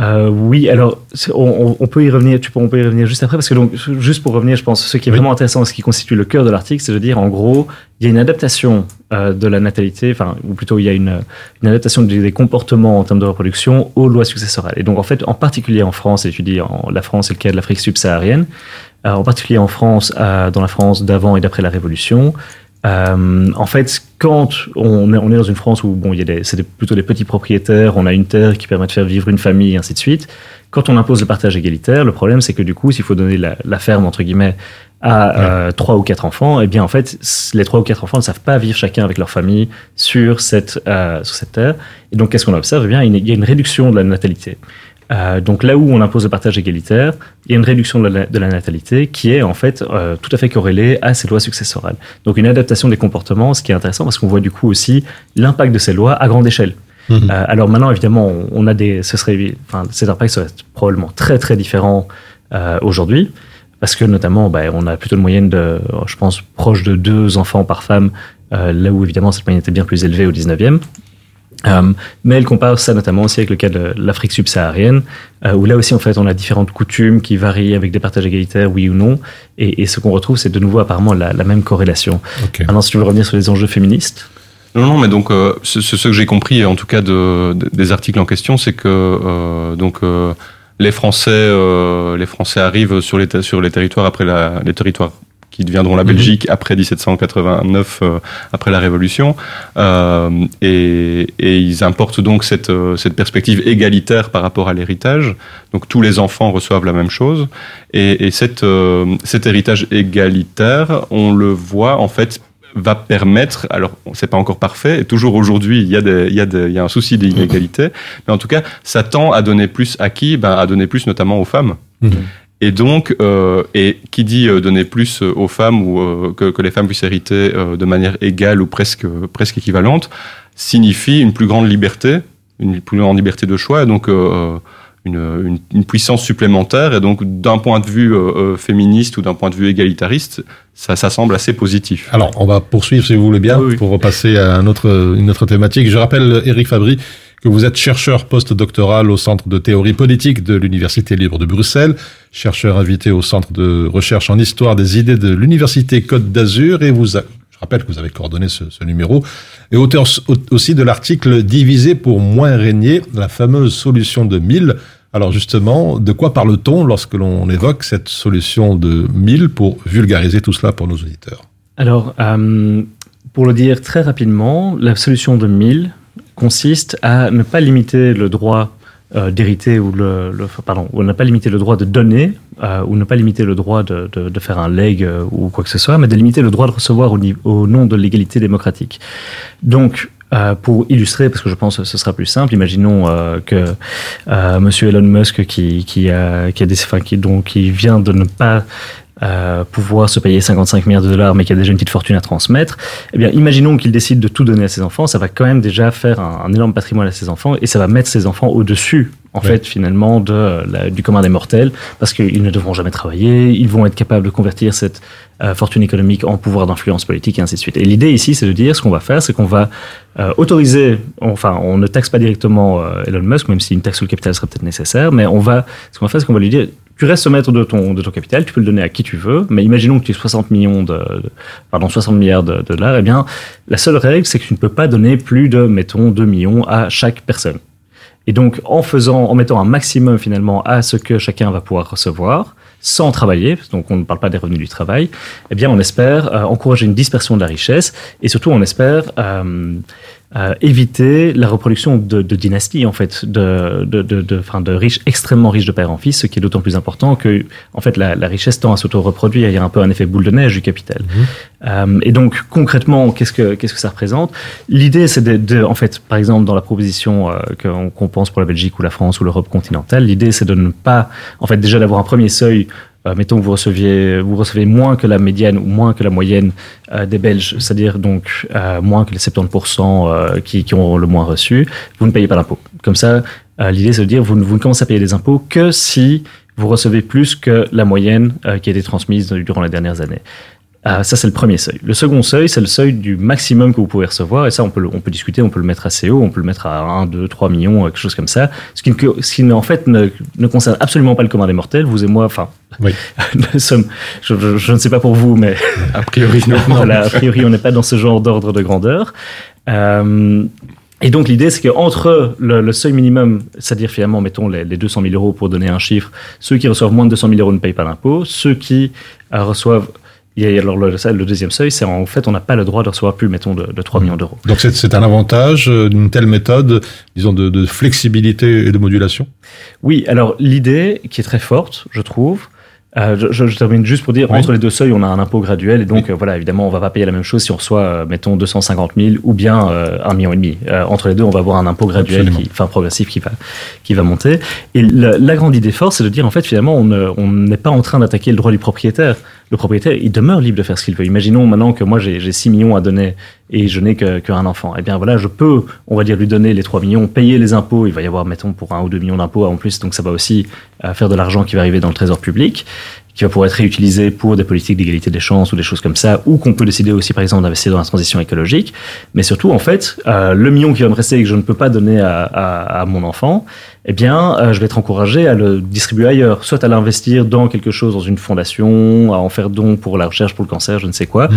euh, oui, alors on, on, peut y revenir. Tu peux, on peut y revenir juste après parce que donc juste pour revenir, je pense ce qui est oui. vraiment intéressant, ce qui constitue le cœur de l'article, c'est de dire en gros, il y a une adaptation euh, de la natalité, enfin ou plutôt il y a une, une adaptation des comportements en termes de reproduction aux lois successorales. Et donc en fait, en particulier en France, et tu dis en la France, c'est le cas de l'Afrique subsaharienne, euh, en particulier en France, euh, dans la France d'avant et d'après la Révolution. Euh, en fait, quand on est, on est dans une France où bon, il y a des, c'est plutôt des petits propriétaires, on a une terre qui permet de faire vivre une famille, et ainsi de suite. Quand on impose le partage égalitaire, le problème c'est que du coup, s'il faut donner la, la, ferme entre guillemets à trois euh, ou quatre enfants, eh bien en fait, les trois ou quatre enfants ne savent pas vivre chacun avec leur famille sur cette euh, sur cette terre. Et donc, qu'est-ce qu'on observe? Eh bien, il y a une réduction de la natalité. Euh, donc là où on impose le partage égalitaire, il y a une réduction de la, de la natalité qui est en fait euh, tout à fait corrélée à ces lois successorales. Donc une adaptation des comportements, ce qui est intéressant parce qu'on voit du coup aussi l'impact de ces lois à grande échelle. Mmh. Euh, alors maintenant, évidemment, on, a des, ce serait, enfin, cet impact serait probablement très très différent euh, aujourd'hui parce que notamment, bah, on a plutôt une moyenne de, je pense, proche de deux enfants par femme, là où évidemment cette moyenne était bien plus élevée au 19e. Euh, mais elle compare ça notamment aussi avec le cas de l'Afrique subsaharienne, euh, où là aussi en fait on a différentes coutumes qui varient avec des partages égalitaires, oui ou non, et, et ce qu'on retrouve c'est de nouveau apparemment la, la même corrélation. Okay. Maintenant, si tu veux revenir sur les enjeux féministes. Non, non, mais donc euh, ce, ce, que j'ai compris en tout cas de, de, des articles en question, c'est que euh, donc euh, les Français, les Français arrivent sur les sur les territoires après la, les territoires qui deviendront la Belgique mmh. après 1789, euh, après la Révolution, euh, et, et, ils importent donc cette, euh, cette perspective égalitaire par rapport à l'héritage. Donc tous les enfants reçoivent la même chose, et, et cette, euh, cet héritage égalitaire, on le voit en fait va permettre, alors c'est pas encore parfait, et toujours aujourd'hui il y, a des, il, y a des, il y a un souci d'inégalité, mais en tout cas ça tend à donner plus à qui? Ben, À donner plus notamment aux femmes. Mmh. Et donc, et qui dit donner plus aux femmes ou que, que, les femmes puissent hériter de manière égale ou presque, presque équivalente, signifie une plus grande liberté, une plus grande liberté de choix. Et donc, une, une, puissance supplémentaire. Et donc, d'un point de vue euh, euh, féministe ou d'un point de vue égalitariste, ça, ça, semble assez positif. Alors, on va poursuivre, si vous voulez bien, pour repasser à un autre, une autre thématique. Je rappelle, Éric Fabry, que vous êtes chercheur postdoctoral au Centre de théorie politique de l'Université libre de Bruxelles, chercheur invité au Centre de recherche en histoire des idées de l'Université Côte d'Azur, et vous, je rappelle que vous avez coordonné ce, numéro, et auteur aussi de l'article Diviser pour moins régner, la fameuse solution de 1000. Alors justement, de quoi parle-t-on lorsque l'on évoque cette solution de 1000 pour vulgariser tout cela pour nos auditeurs? Alors, euh, pour le dire très rapidement, la solution de 1000 consiste à ne pas limiter le droit euh, d'hériter ou le, pardon, ou pas le droit de donner euh, ou ne pas limiter le droit de, de, faire un leg euh, ou quoi que ce soit, mais de limiter le droit de recevoir au, nom de l'égalité démocratique. Donc, pour illustrer, parce que je pense que ce sera plus simple, imaginons que Monsieur Elon Musk, qui, qui, qui, a des, enfin, qui, donc, qui vient de ne pas euh, pouvoir se payer 55 milliards de dollars, mais qui a déjà une petite fortune à transmettre, eh bien, imaginons qu'il décide de tout donner à ses enfants, ça va quand même déjà faire un, un énorme patrimoine à ses enfants, et ça va mettre ses enfants au-dessus, en fait, finalement, de, la, du commun des mortels, parce qu'ils ne devront jamais travailler, ils vont être capables de convertir cette euh, fortune économique en pouvoir d'influence politique, et ainsi de suite. Et l'idée ici, c'est de dire, ce qu'on va faire, c'est qu'on va euh, autoriser, enfin, on ne taxe pas directement euh, Elon Musk, même si une taxe sur le capital serait peut-être nécessaire, mais on va, ce qu'on va faire, c'est qu'on va lui dire, tu restes maître de ton, de ton capital, tu peux le donner à qui tu veux, mais imaginons que tu aies 60 millions de, pardon, 60 milliards de, de dollars, eh bien, la seule règle, c'est que tu ne peux pas donner plus de, mettons, 2 millions à chaque personne. Et donc, en faisant, en mettant un maximum finalement à ce que chacun va pouvoir recevoir, sans travailler, donc on ne parle pas des revenus du travail, eh bien, on espère euh, encourager une dispersion de la richesse et surtout, on espère euh, euh, éviter la reproduction de, de dynasties en fait, de, de, de, de, enfin, de riches extrêmement riches de père en fils, ce qui est d'autant plus important que en fait la, la richesse tend à s'auto-reproduire. Il y a un peu un effet boule de neige du capital. Mmh. Euh, et donc concrètement, qu'est-ce que qu'est-ce que ça représente? L'idée, c'est de, de, en fait, par exemple, dans la proposition euh, qu'on qu pense pour la Belgique ou la France ou l'Europe continentale, l'idée, c'est de ne pas, en fait, déjà d'avoir un premier seuil euh, mettons que vous receviez, vous recevez moins que la médiane ou moins que la moyenne euh, des Belges, c'est-à-dire donc euh, moins que les 70% euh, qui, qui, ont le moins reçu, vous ne payez pas d'impôts. Comme ça, euh, l'idée c'est de dire vous, vous ne commencez à payer des impôts que si vous recevez plus que la moyenne euh, qui a été transmise durant les dernières années. Euh, ça, c'est le premier seuil. Le second seuil, c'est le seuil du maximum que vous pouvez recevoir. Et ça, on peut, le, on peut discuter, on peut le mettre assez haut, on peut le mettre à 1, 2, 3 millions, quelque chose comme ça. Ce qui, ce qui en fait, ne, ne concerne absolument pas le commun des mortels. Vous et moi, enfin, oui. (laughs) nous sommes, je, je, je, ne sais pas pour vous, mais a priori, non. (laughs) voilà, a priori, on n'est pas dans ce genre d'ordre de grandeur. Euh, et donc l'idée, c'est qu'entre le, le, seuil minimum, c'est-à-dire finalement, mettons les, les 200 000 euros pour donner un chiffre, ceux qui reçoivent moins de 200 000 euros ne payent pas d'impôt, ceux qui euh, reçoivent et alors le, le, deuxième seuil, c'est en fait on n'a pas le droit de recevoir plus, mettons, de, de 3 millions d'euros. Donc c'est un avantage d'une telle méthode, disons, de, de, flexibilité et de modulation? Oui, alors l'idée qui est très forte, je trouve, euh, je, je, termine juste pour dire, oui. entre les deux seuils, on a un impôt graduel, et donc oui. euh, voilà, évidemment, on va pas payer la même chose si on reçoit, euh, mettons, 250 000 ou bien euh, un million et demi. Euh, entre les deux, on va avoir un impôt graduel, qui, enfin progressif, qui va, qui va monter. Et la, la grande idée forte, c'est de dire, en fait, finalement, on n'est pas en train d'attaquer le droit du propriétaire. Le propriétaire, il demeure libre de faire ce qu'il veut. Imaginons maintenant que moi, j'ai 6 millions à donner et je n'ai qu'un qu enfant. Eh bien voilà, je peux, on va dire, lui donner les 3 millions, payer les impôts. Il va y avoir, mettons, pour un ou deux millions d'impôts en plus, donc ça va aussi euh, faire de l'argent qui va arriver dans le trésor public qui va pouvoir être réutilisé pour des politiques d'égalité des chances ou des choses comme ça, ou qu'on peut décider aussi, par exemple, d'investir dans la transition écologique. Mais surtout, en fait, euh, le million qui va me rester et que je ne peux pas donner à, à, à mon enfant, eh bien, euh, je vais être encouragé à le distribuer ailleurs, soit à l'investir dans quelque chose, dans une fondation, à en faire don pour la recherche, pour le cancer, je ne sais quoi, mmh.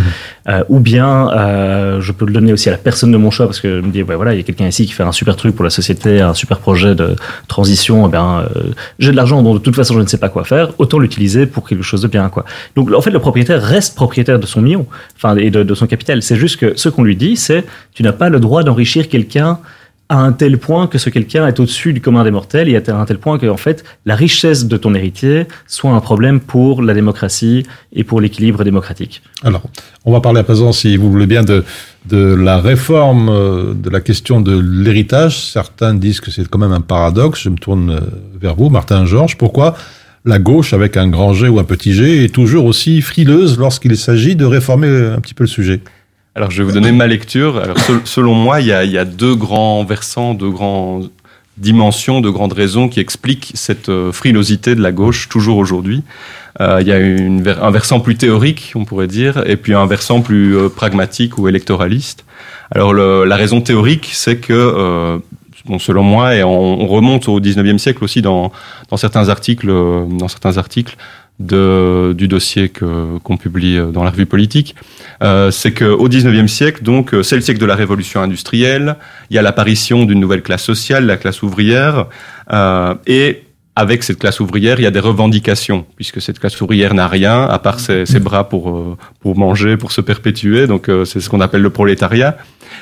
euh, ou bien euh, je peux le donner aussi à la personne de mon choix, parce que je me dis, ouais, voilà, il y a quelqu'un ici qui fait un super truc pour la société, un super projet de transition, eh bien, euh, j'ai de l'argent dont de toute façon je ne sais pas quoi faire, autant l'utiliser pour quelque chose de bien, quoi. Donc, en fait, le propriétaire reste propriétaire de son million, enfin, et de, son capital. C'est juste que ce qu'on lui dit, c'est, tu n'as pas le droit d'enrichir quelqu'un à un tel point que ce quelqu'un est au-dessus du commun des mortels et à un tel point que en fait la richesse de ton héritier soit un problème pour la démocratie et pour l'équilibre démocratique. Alors, on va parler à présent, si vous voulez bien, de, de la réforme euh, de la question de l'héritage. Certains disent que c'est quand même un paradoxe. Je me tourne euh, vers vous, Martin Georges. Pourquoi la gauche avec un grand G ou un petit G est toujours aussi frileuse lorsqu'il s'agit de réformer un petit peu le sujet. Alors je vais vous donner ma lecture. Selon moi, il y, a, deux grands versants, deux grandes dimensions, deux grandes raisons qui expliquent cette euh, frilosité de la gauche toujours aujourd'hui. Euh, il y a un versant plus théorique, on pourrait dire, et puis un versant plus euh, pragmatique ou électoraliste. Alors la raison théorique, c'est que euh, Bon, selon moi, et on, on, remonte au 19e siècle aussi dans, dans certains articles, dans certains articles de, du dossier qu'on publie dans la revue politique, euh, c'est qu'au 19e siècle, donc, c'est le siècle de la révolution industrielle, il y a l'apparition d'une nouvelle classe sociale, la classe ouvrière, euh, et avec cette classe ouvrière, il y a des revendications, puisque cette classe ouvrière n'a rien, à part ses, ses bras pour, euh, pour manger, pour se perpétuer, donc euh, c'est ce qu'on appelle le prolétariat.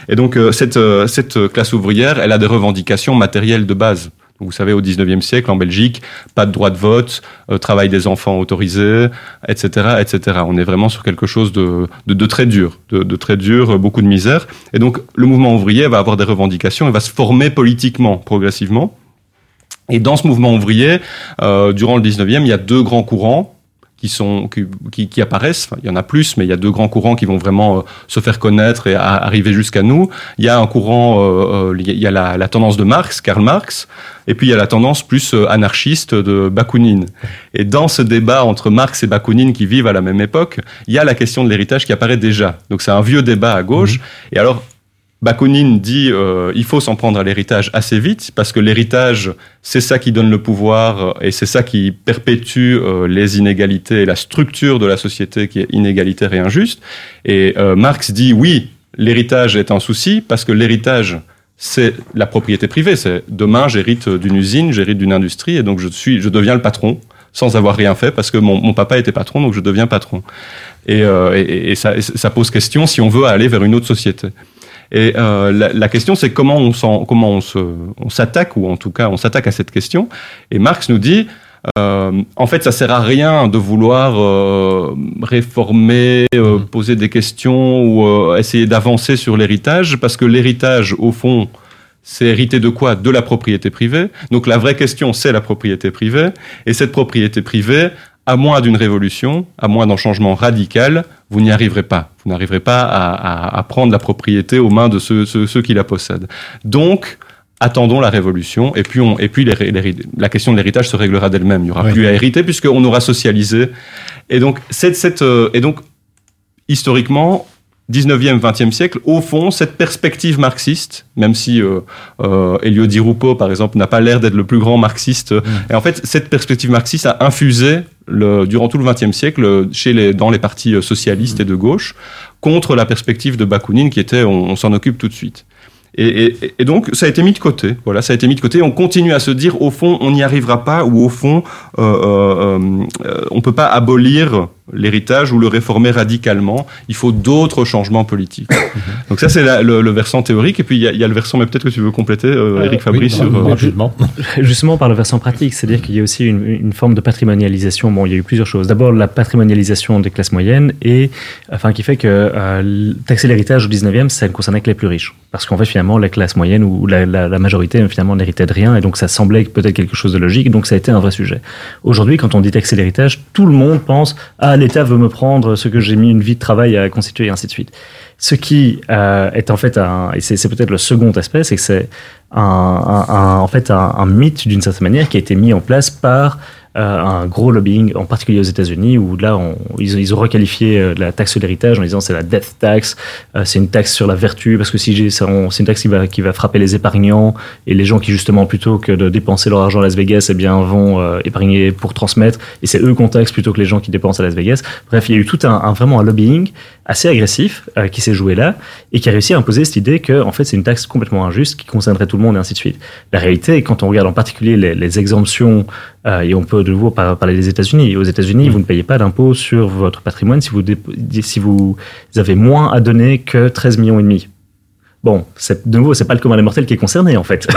Et donc euh, cette, cette classe ouvrière, elle a des revendications matérielles de base. vous savez, au 19e siècle, en Belgique, pas de droit de vote, travail des enfants autorisé, etc., etc. On est vraiment sur quelque chose de, de, de très dur, de, de, très dur, beaucoup de misère. Et donc, le mouvement ouvrier va avoir des revendications, il va se former politiquement, progressivement. Et dans ce mouvement ouvrier, euh, durant le 19e, il y a deux grands courants qui sont qui, qui, apparaissent. Enfin, il y en a plus, mais il y a deux grands courants qui vont vraiment euh, se faire connaître et à, arriver jusqu'à nous. Il y a un courant, euh, euh, il y a la, la, tendance de Marx, Karl Marx, et puis il y a la tendance plus euh, anarchiste de Bakounine. Et dans ce débat entre Marx et Bakounine qui vivent à la même époque, il y a la question de l'héritage qui apparaît déjà. Donc c'est un vieux débat à gauche. Mmh. Et alors Bakounine dit euh, il faut s'en prendre à l'héritage assez vite parce que l'héritage c'est ça qui donne le pouvoir et c'est ça qui perpétue euh, les inégalités et la structure de la société qui est inégalitaire et injuste. Et euh, Marx dit oui l'héritage est un souci parce que l'héritage c'est la propriété privée. C'est demain j'hérite d'une usine, j'hérite d'une industrie et donc je suis je deviens le patron sans avoir rien fait parce que mon, mon papa était patron donc je deviens patron. Et, euh, et, et, ça, ça pose question si on veut aller vers une autre société. Et euh, la, la, question, c'est comment on comment on se, on s'attaque ou en tout cas on s'attaque à cette question. Et Marx nous dit, euh, en fait, ça sert à rien de vouloir euh, réformer, euh, mmh. poser des questions ou euh, essayer d'avancer sur l'héritage, parce que l'héritage, au fond, c'est hérité de quoi? De la propriété privée. Donc la vraie question, c'est la propriété privée. Et cette propriété privée, à moins d'une révolution, à moins d'un changement radical, vous n'y arriverez pas. Vous n'arriverez pas à, à, à, prendre la propriété aux mains de ceux, ceux, ceux qui la possèdent. Donc, attendons la révolution et puis, on, et puis les, les, la question de l'héritage se réglera d'elle-même. Il n'y aura oui. plus à hériter puisqu'on aura socialisé. Et donc, cette, cette, euh, et donc, historiquement, 19e, 20e siècle, au fond, cette perspective marxiste, même si euh, euh, Elio Di Rupo, par exemple, n'a pas l'air d'être le plus grand marxiste, mmh. et en fait, cette perspective marxiste a infusé le, durant tout le XXe siècle chez les, dans les partis socialistes mmh. et de gauche contre la perspective de Bakounine qui était on, on s'en occupe tout de suite. Et, et, et, donc, ça a été mis de côté. Voilà, ça a été mis de côté. On continue à se dire, au fond, on n'y arrivera pas, ou au fond, euh, euh, euh, on peut pas abolir l'héritage ou le réformer radicalement. Il faut d'autres changements politiques. (laughs) Donc ça, c'est le, le, versant théorique. Et puis, il y, y, a le versant, mais peut-être que tu veux compléter, euh, Eric Fabrice. Oui, sur, rapidement. (laughs) Justement, par le versant pratique, c'est-à-dire qu'il y a aussi une, une, forme de patrimonialisation. Bon, il y a eu plusieurs choses. D'abord, la patrimonialisation des classes moyennes, et enfin, qui fait que euh, taxer l'héritage au 19e, ça ne concernait que les plus riches. Parce qu'en fait, finalement, la classe moyenne ou la, majorité, finalement, n'héritait de rien. Et donc, ça semblait peut-être quelque chose de logique. Donc, ça a été un vrai sujet. Aujourd'hui, quand on dit taxer l'héritage, tout le monde pense à l'État veut me prendre ce que j'ai mis une vie de travail à constituer et ainsi de suite. Ce qui euh, est en fait un, et c'est peut-être le second aspect, c'est que c'est en fait un, mythe d'une certaine manière qui a été mis en place par un gros lobbying, en particulier aux États-Unis, où là, on, ils, ils, ont requalifié euh, la taxe sur l'héritage en disant c'est la death tax, euh, c'est une taxe sur la vertu, parce que si c'est une taxe qui va, qui va frapper les épargnants et les gens qui, justement, plutôt que de dépenser leur argent à Las Vegas, eh bien, vont euh, épargner pour transmettre, et c'est eux qu'on taxe plutôt que les gens qui dépensent à Las Vegas. Bref, il y a eu tout un, un vraiment un lobbying assez agressif euh, qui s'est joué là et qui a réussi à imposer cette idée que, en fait, c'est une taxe complètement injuste qui concernerait tout le monde et ainsi de suite. La réalité, quand on regarde en particulier les, les exemptions, et on peut de nouveau parler des États-Unis. Aux États-Unis, mmh. vous ne payez pas d'impôt sur votre patrimoine si vous, si vous avez moins à donner que 13 millions et demi. Bon, de nouveau, c'est pas le commun des mortels qui est concerné en fait.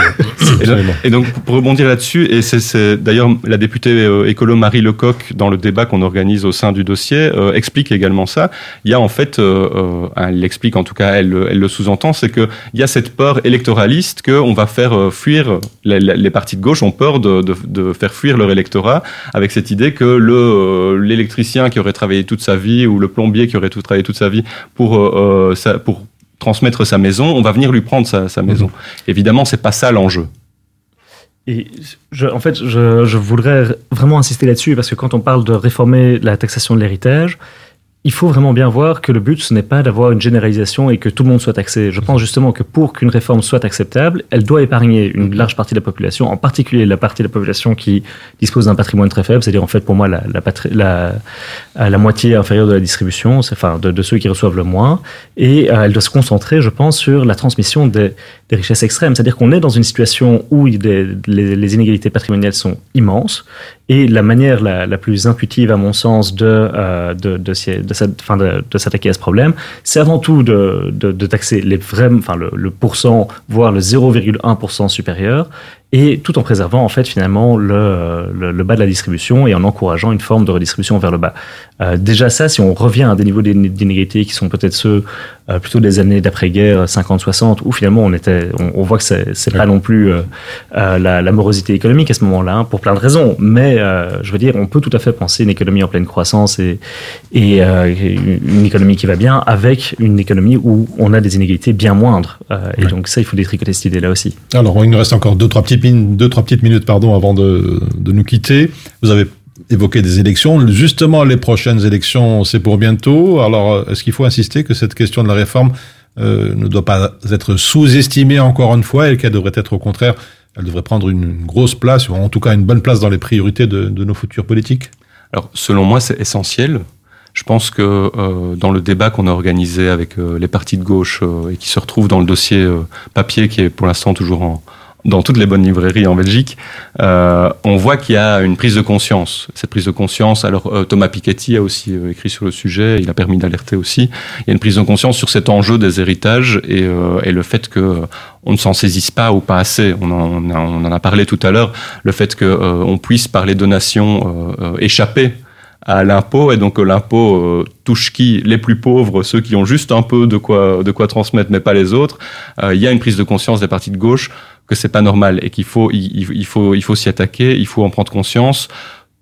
(laughs) et, donc, pour rebondir là-dessus, et c'est d'ailleurs la députée euh, écolo Marie Lecoq dans le débat qu'on organise au sein du dossier euh, explique également ça. Il y a en fait, euh, elle l'explique en tout cas, elle, elle le sous-entend, c'est que il y a cette peur électoraliste qu'on va faire fuir les, les, partis de gauche ont peur de, de, de, faire fuir leur électorat avec cette idée que le l'électricien qui aurait travaillé toute sa vie ou le plombier qui aurait tout travaillé toute sa vie pour ça, pour transmettre sa maison, on va venir lui prendre sa, maison. Mhm. Évidemment, c'est pas ça l'enjeu. Et je, en fait, je, je, voudrais vraiment insister là-dessus parce que quand on parle de réformer la taxation de l'héritage, il faut vraiment bien voir que le but, ce n'est pas d'avoir une généralisation et que tout le monde soit taxé. Je pense justement que pour qu'une réforme soit acceptable, elle doit épargner une large partie de la population, en particulier la partie de la population qui dispose d'un patrimoine très faible, c'est-à-dire en fait pour moi la, la, moitié inférieure de la distribution, enfin de, de, ceux qui reçoivent le moins, et euh, elle doit se concentrer, je pense, sur la transmission des, richesses extrêmes. C'est-à-dire qu'on est dans une situation où les, inégalités patrimoniales sont immenses, et la manière la, plus intuitive, à mon sens, de, euh, de, de, s'attaquer à ce problème, c'est avant tout de, taxer les vrais, enfin le, le pourcent, voire le 0,1% supérieur, et tout en préservant en fait finalement le, le, le, bas de la distribution et en encourageant une forme de redistribution vers le bas. Euh, déjà ça, si on revient à des niveaux d'inégalité qui sont peut-être ceux euh, plutôt des années d'après-guerre 50-60, où finalement on était, on, on voit que c'est c'est pas non plus euh, euh, la, la, morosité économique à ce moment-là, hein, pour plein de raisons. Mais euh, je veux dire, on peut tout à fait penser une économie en pleine croissance et, et une économie qui va bien avec une économie où on a des inégalités bien moindres. et ouais. donc ça, il faut détricoter cette idée-là aussi. Alors, il nous reste encore deux trois petites deux, trois petites minutes pardon, avant de, nous quitter. Vous avez évoqué des élections. Justement, les prochaines élections, c'est pour bientôt. Alors, est-ce qu'il faut insister que cette question de la réforme euh, ne doit pas être sous-estimée encore une fois et qu'elle devrait être au contraire, elle devrait prendre une grosse place, ou en tout cas une bonne place dans les priorités de, nos futures politiques? Alors, selon moi, c'est essentiel. Je pense que euh, dans le débat qu'on a organisé avec euh, les partis de gauche euh, et qui se retrouve dans le dossier euh, papier qui est pour l'instant toujours en, dans toutes les bonnes librairies en Belgique, euh, on voit qu'il y a une prise de conscience. Cette prise de conscience, alors euh, Thomas Piketty a aussi euh, écrit sur le sujet, il a permis d'alerter aussi. Il y a une prise de conscience sur cet enjeu des héritages et, euh, et le fait que euh, on ne s'en saisisse pas ou pas assez. On en, on, en a parlé tout à l'heure. Le fait euh, on puisse par les donations échapper à l'impôt et donc l'impôt euh, touche qui? Les plus pauvres ceux qui ont juste un peu de quoi de quoi transmettre mais pas les autres il y a une prise de conscience des partis de gauche que c'est pas normal et qu'il faut il, il, faut il faut s'y attaquer il faut en prendre conscience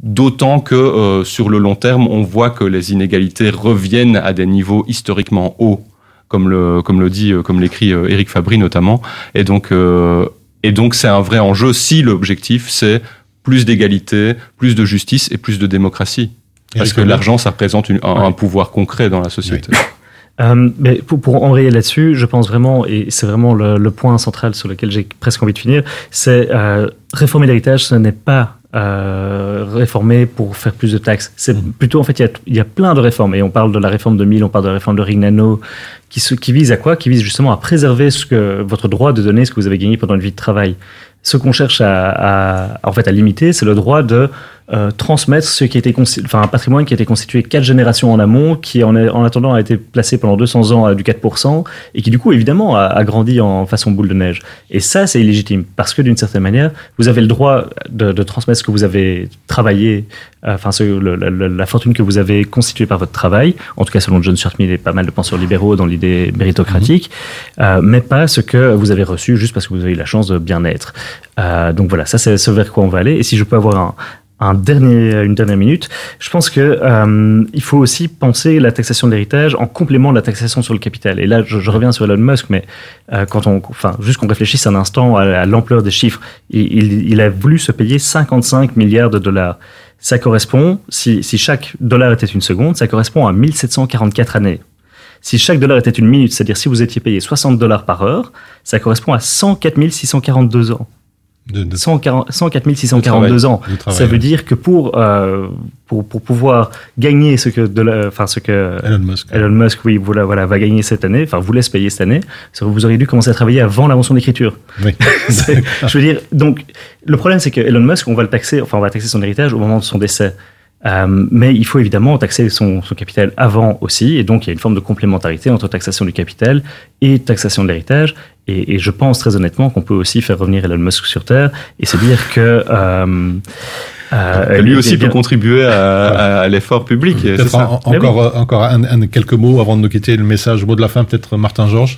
d'autant que euh, sur le long terme on voit que les inégalités reviennent à des niveaux historiquement hauts comme le comme le dit comme l'écrit Éric Fabry notamment et donc euh, et donc c'est un vrai enjeu si l'objectif c'est plus d'égalité, plus de justice et plus de démocratie. Parce que l'argent, ça représente une, un, ouais. un, pouvoir concret dans la société. Euh, mais pour, pour enrayer là-dessus, je pense vraiment, et c'est vraiment le, le, point central sur lequel j'ai presque envie de finir, c'est euh, réformer l'héritage, ce n'est pas euh, réformer pour faire plus de taxes. C'est mmh. plutôt, en fait, il y, y a plein de réformes, et on parle de la réforme de 1000, on parle de la réforme de Rignano, qui, qui vise à quoi? Qui vise justement à préserver ce que, votre droit de donner ce que vous avez gagné pendant une vie de travail. Ce qu'on cherche à, à, en fait, à limiter, c'est le droit de euh, transmettre ce qui a été enfin un patrimoine qui a été constitué quatre générations en amont, qui en, est, en attendant a été placé pendant 200 ans à du 4%, et qui du coup évidemment a, a grandi en façon boule de neige. Et ça c'est illégitime parce que d'une certaine manière vous avez le droit de, de transmettre ce que vous avez travaillé, euh, enfin ce, le, la, la, fortune que vous avez constituée par votre travail, en tout cas selon John Stuart Mill et pas mal de penseurs libéraux dans l'idée méritocratique, mmh. euh, mais pas ce que vous avez reçu juste parce que vous avez eu la chance de bien être. Euh, donc voilà, ça c'est ce vers quoi on va aller. Et si je peux avoir un un dernier, une dernière minute. Je pense que euh, il faut aussi penser la taxation de l'héritage en complément de la taxation sur le capital. Et là, je, je reviens sur Elon Musk, mais euh, quand on, enfin, juste qu'on réfléchisse un instant à, l'ampleur des chiffres, il, il, il, a voulu se payer 55 milliards de dollars. Ça correspond, si, si chaque dollar était une seconde, ça correspond à 1744 années. Si chaque dollar était une minute, c'est-à-dire si vous étiez payé 60 dollars par heure, ça correspond à 104 642 ans. De, de 104 642 ans. Ça veut dire que pour, euh, pour, pour pouvoir gagner ce que, de la, enfin, ce que Elon Musk, Elon Musk oui, voilà, voilà, va gagner cette année, enfin, vous laisse payer cette année, vous auriez dû commencer à travailler avant l'invention de l'écriture. Oui. (laughs) je veux dire, donc, le problème, c'est que Elon Musk, on va le taxer, enfin, on va taxer son héritage au moment de son décès. Euh, mais il faut évidemment taxer son, son, capital avant aussi, et donc il y a une forme de complémentarité entre taxation du capital et taxation de l'héritage. Et, et, je pense très honnêtement qu'on peut aussi faire revenir Elon Musk sur Terre et se dire que... Euh, euh, lui aussi peut contribuer à, à, l'effort public. En, encore, oui. encore un, un, quelques mots avant de nous quitter, le message, mot de la fin, peut-être Martin Georges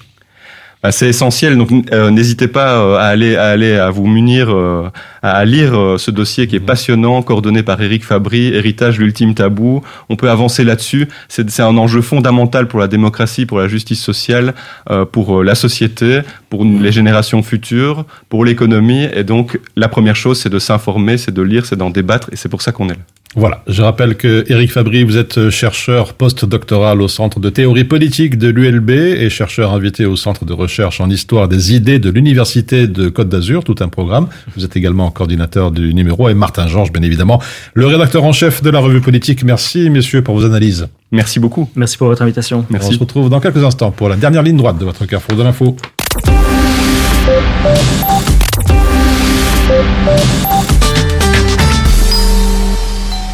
c'est essentiel. Donc euh, n'hésitez pas euh, à aller à aller à vous munir euh, à lire euh, ce dossier qui est passionnant, coordonné par Éric Fabry, Héritage l'ultime tabou. On peut avancer là-dessus. C'est un enjeu fondamental pour la démocratie, pour la justice sociale, euh, pour la société, pour les générations futures, pour l'économie. Et donc la première chose, c'est de s'informer, c'est de lire, c'est d'en débattre, et c'est pour ça qu'on est là. Voilà, je rappelle que Éric Fabry, vous êtes chercheur post-doctoral au Centre de théorie politique de l'ULB et chercheur invité au Centre de recherche en histoire des idées de l'Université de Côte d'Azur, tout un programme. Vous êtes également coordinateur du numéro et Martin Georges, bien évidemment, le rédacteur en chef de la revue politique. Merci, messieurs, pour vos analyses. Merci beaucoup. Merci pour votre invitation. Merci. On se retrouve dans quelques instants pour la dernière ligne droite de votre carrefour de l'info.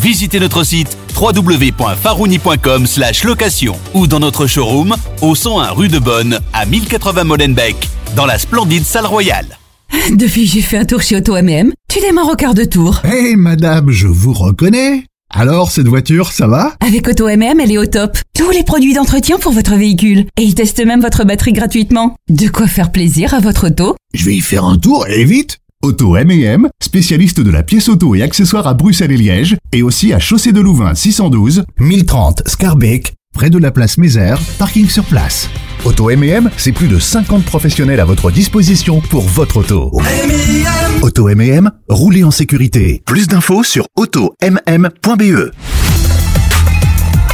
Visitez notre site www.farouni.com location ou dans notre showroom au 101 rue de Bonne à 1080 Molenbeek dans la splendide salle royale. (laughs) Depuis j'ai fait un tour chez Auto MM, tu démarres au quart de tour. Hé hey, madame, je vous reconnais. Alors, cette voiture, ça va? Avec Auto MM, elle est au top. Tous les produits d'entretien pour votre véhicule. Et ils testent même votre batterie gratuitement. De quoi faire plaisir à votre auto Je vais y faire un tour et vite Auto M&M, spécialiste de la pièce auto et accessoires à Bruxelles et Liège, et aussi à Chaussée de Louvain 612, 1030 Scarbeck, près de la place Mézère, parking sur place. Auto M&M, c'est plus de 50 professionnels à votre disposition pour votre auto. Auto M&M, roulez en sécurité. Plus d'infos sur automm.be.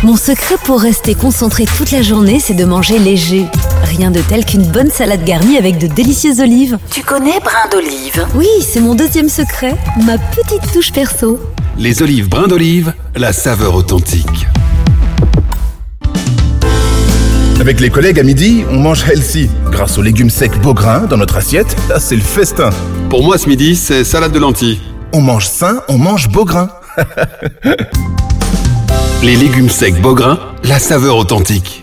Mon secret pour rester concentré toute la journée, c'est de manger léger. Rien de tel qu'une bonne salade garnie avec de délicieuses olives. Tu connais brin d'olive? Oui, c'est mon deuxième secret, ma petite touche perso. Les olives brin d'olive, la saveur authentique. Avec les collègues à midi, on mange healthy. Grâce aux légumes secs Beaugrain dans notre assiette, là c'est le festin. Pour moi ce midi, c'est salade de lentilles. On mange sain, on mange Beaugrain. (laughs) Les légumes secs Beaugrain, la saveur authentique.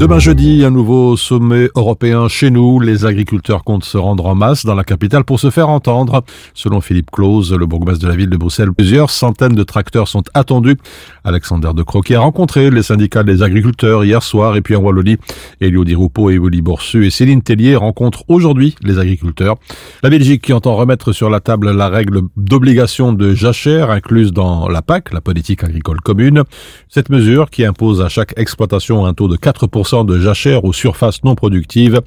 Demain jeudi, un nouveau sommet européen chez nous. Les agriculteurs comptent se rendre en masse dans la capitale pour se faire entendre. Selon Philippe Claus, le bourgmestre de la ville de Bruxelles, plusieurs centaines de tracteurs sont attendus. Alexander de Croquier a rencontré les syndicats des agriculteurs hier soir et puis en Wallonie. Elio Di Rupo et Willy Borsu et Céline Tellier rencontrent aujourd'hui les agriculteurs. La Belgique qui entend remettre sur la table la règle d'obligation de jachère incluse dans la PAC, la politique agricole commune. Cette mesure qui impose à chaque exploitation un taux de 4% de jachère aux surfaces non productives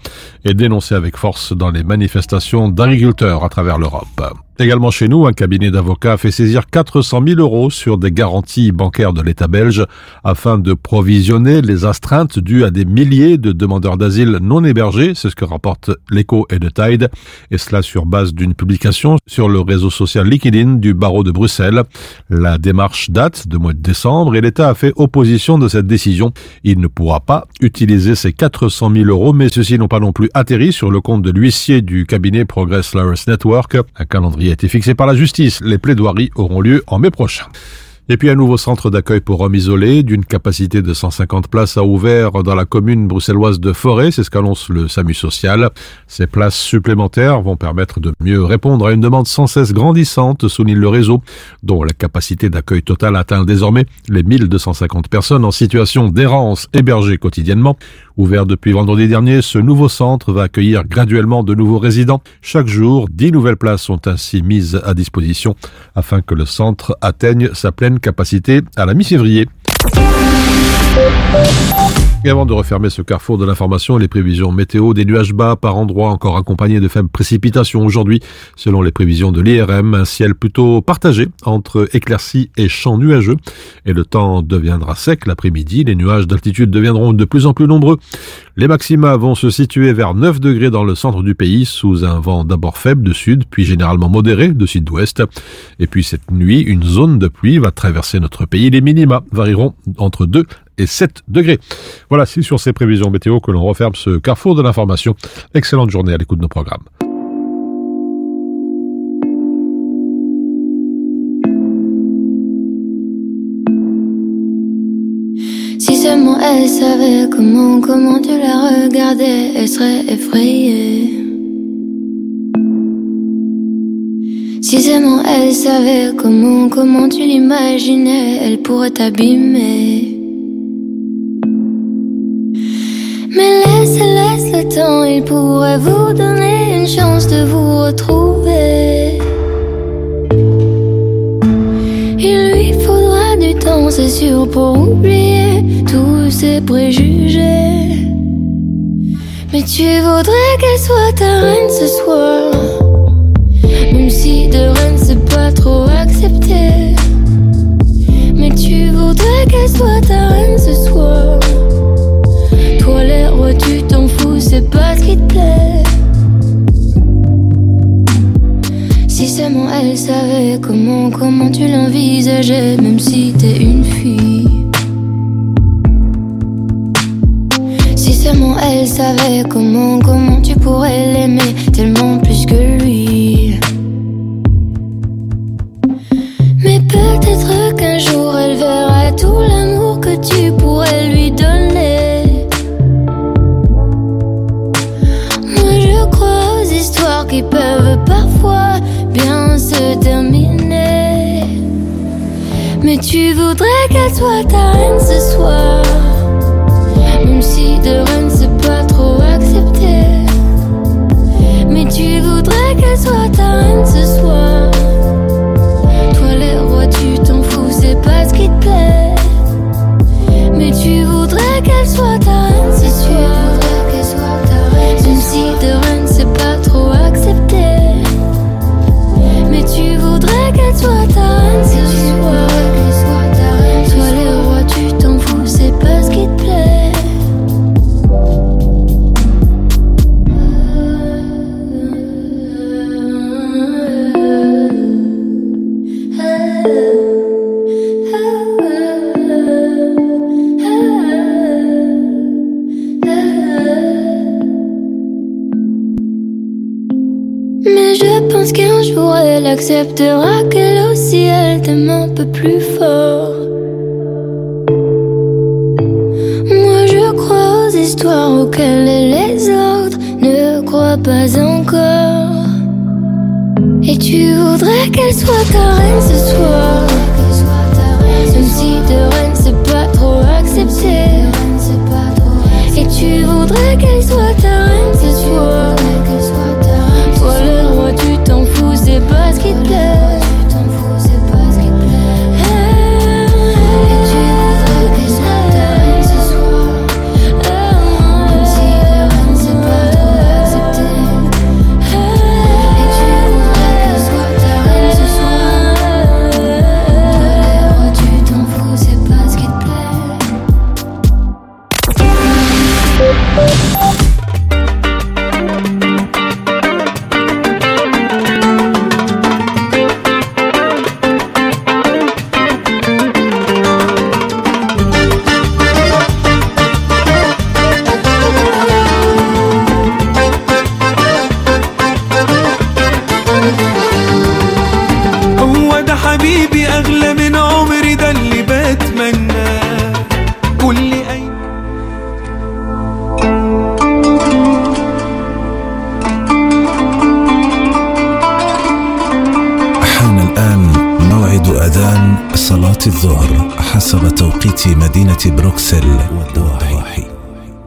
est dénoncée avec force dans les manifestations d'agriculteurs à travers l'Europe. Également chez nous, un cabinet d'avocats fait saisir 400 000 euros sur des garanties bancaires de l'État belge afin de provisionner les astreintes dues à des milliers de demandeurs d'asile non hébergés, c'est ce que rapporte l'écho et de Tide, et cela sur base d'une publication sur le réseau social LinkedIn du barreau de Bruxelles. La démarche date de mois de décembre et l'État a fait opposition de cette décision. Il ne pourra pas utiliser ces 400 000 euros, mais ceux-ci n'ont pas non plus atterri sur le compte de l'huissier du cabinet Progress Lawyers Network, un calendrier a été fixé par la justice. Les plaidoiries auront lieu en mai prochain. Et puis un nouveau centre d'accueil pour hommes isolés d'une capacité de 150 places a ouvert dans la commune bruxelloise de Forêt, c'est ce qu'annonce le SAMU social. Ces places supplémentaires vont permettre de mieux répondre à une demande sans cesse grandissante, souligne le réseau, dont la capacité d'accueil totale atteint désormais les 1250 personnes en situation d'errance hébergées quotidiennement. Ouvert depuis vendredi dernier, ce nouveau centre va accueillir graduellement de nouveaux résidents. Chaque jour, 10 nouvelles places sont ainsi mises à disposition afin que le centre atteigne sa pleine capacité à la mi-février. Avant de refermer ce carrefour de l'information, les prévisions météo, des nuages bas par endroits encore accompagnés de faibles précipitations aujourd'hui. Selon les prévisions de l'IRM, un ciel plutôt partagé entre éclaircies et champs nuageux. Et le temps deviendra sec l'après-midi. Les nuages d'altitude deviendront de plus en plus nombreux. Les maxima vont se situer vers 9 degrés dans le centre du pays sous un vent d'abord faible de sud, puis généralement modéré de sud-ouest. Et puis cette nuit, une zone de pluie va traverser notre pays. Les minima varieront entre 2 et 7 degrés. Voilà, c'est sur ces prévisions météo que l'on referme ce carrefour de l'information. Excellente journée à l'écoute de nos programmes. Si seulement elle savait comment, comment tu la regardais, elle serait effrayée. Si seulement elle savait comment, comment tu l'imaginais, elle pourrait t'abîmer. Mais laisse, laisse le temps, il pourrait vous donner une chance de vous retrouver. Il lui faudra du temps, c'est sûr, pour oublier tous ses préjugés. Mais tu voudrais qu'elle soit ta reine ce soir. Même si de reine c'est pas trop accepté. Mais tu voudrais qu'elle soit ta reine ce soir. Tu t'en fous, c'est pas ce qui te plaît. Si seulement elle savait comment, comment tu l'envisageais, même si t'es une fille. Si seulement elle savait comment, comment tu pourrais l'aimer tellement plus que lui. Mais peut-être qu'un jour elle verra tout l'amour que tu pourrais lui peuvent parfois bien se terminer. Mais tu voudrais qu'elle soit ta reine ce soir. Même si de reine c'est pas trop accepté. Mais tu voudrais qu'elle soit ta reine ce soir. Toi les rois tu t'en fous, c'est pas ce qui te plaît. Mais tu voudrais qu'elle soit ta reine ce soir. Même si de reine c'est pas voudrais qu'elle soit jour elle acceptera qu'elle aussi elle t'aime un peu plus fort. Moi je crois aux histoires auxquelles les autres ne croient pas encore. Et tu voudrais qu'elle soit ta reine ce soir. Même si de reine c'est pas trop accepté. Et tu voudrais qu'elle soit ta reine ce soir. C'est pas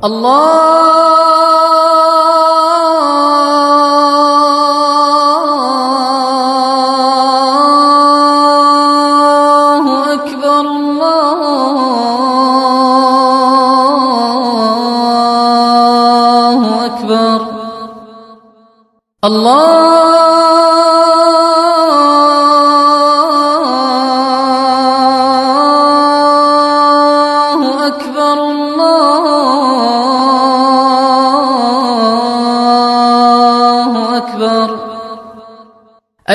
الله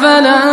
الفلاح حي على الفلاح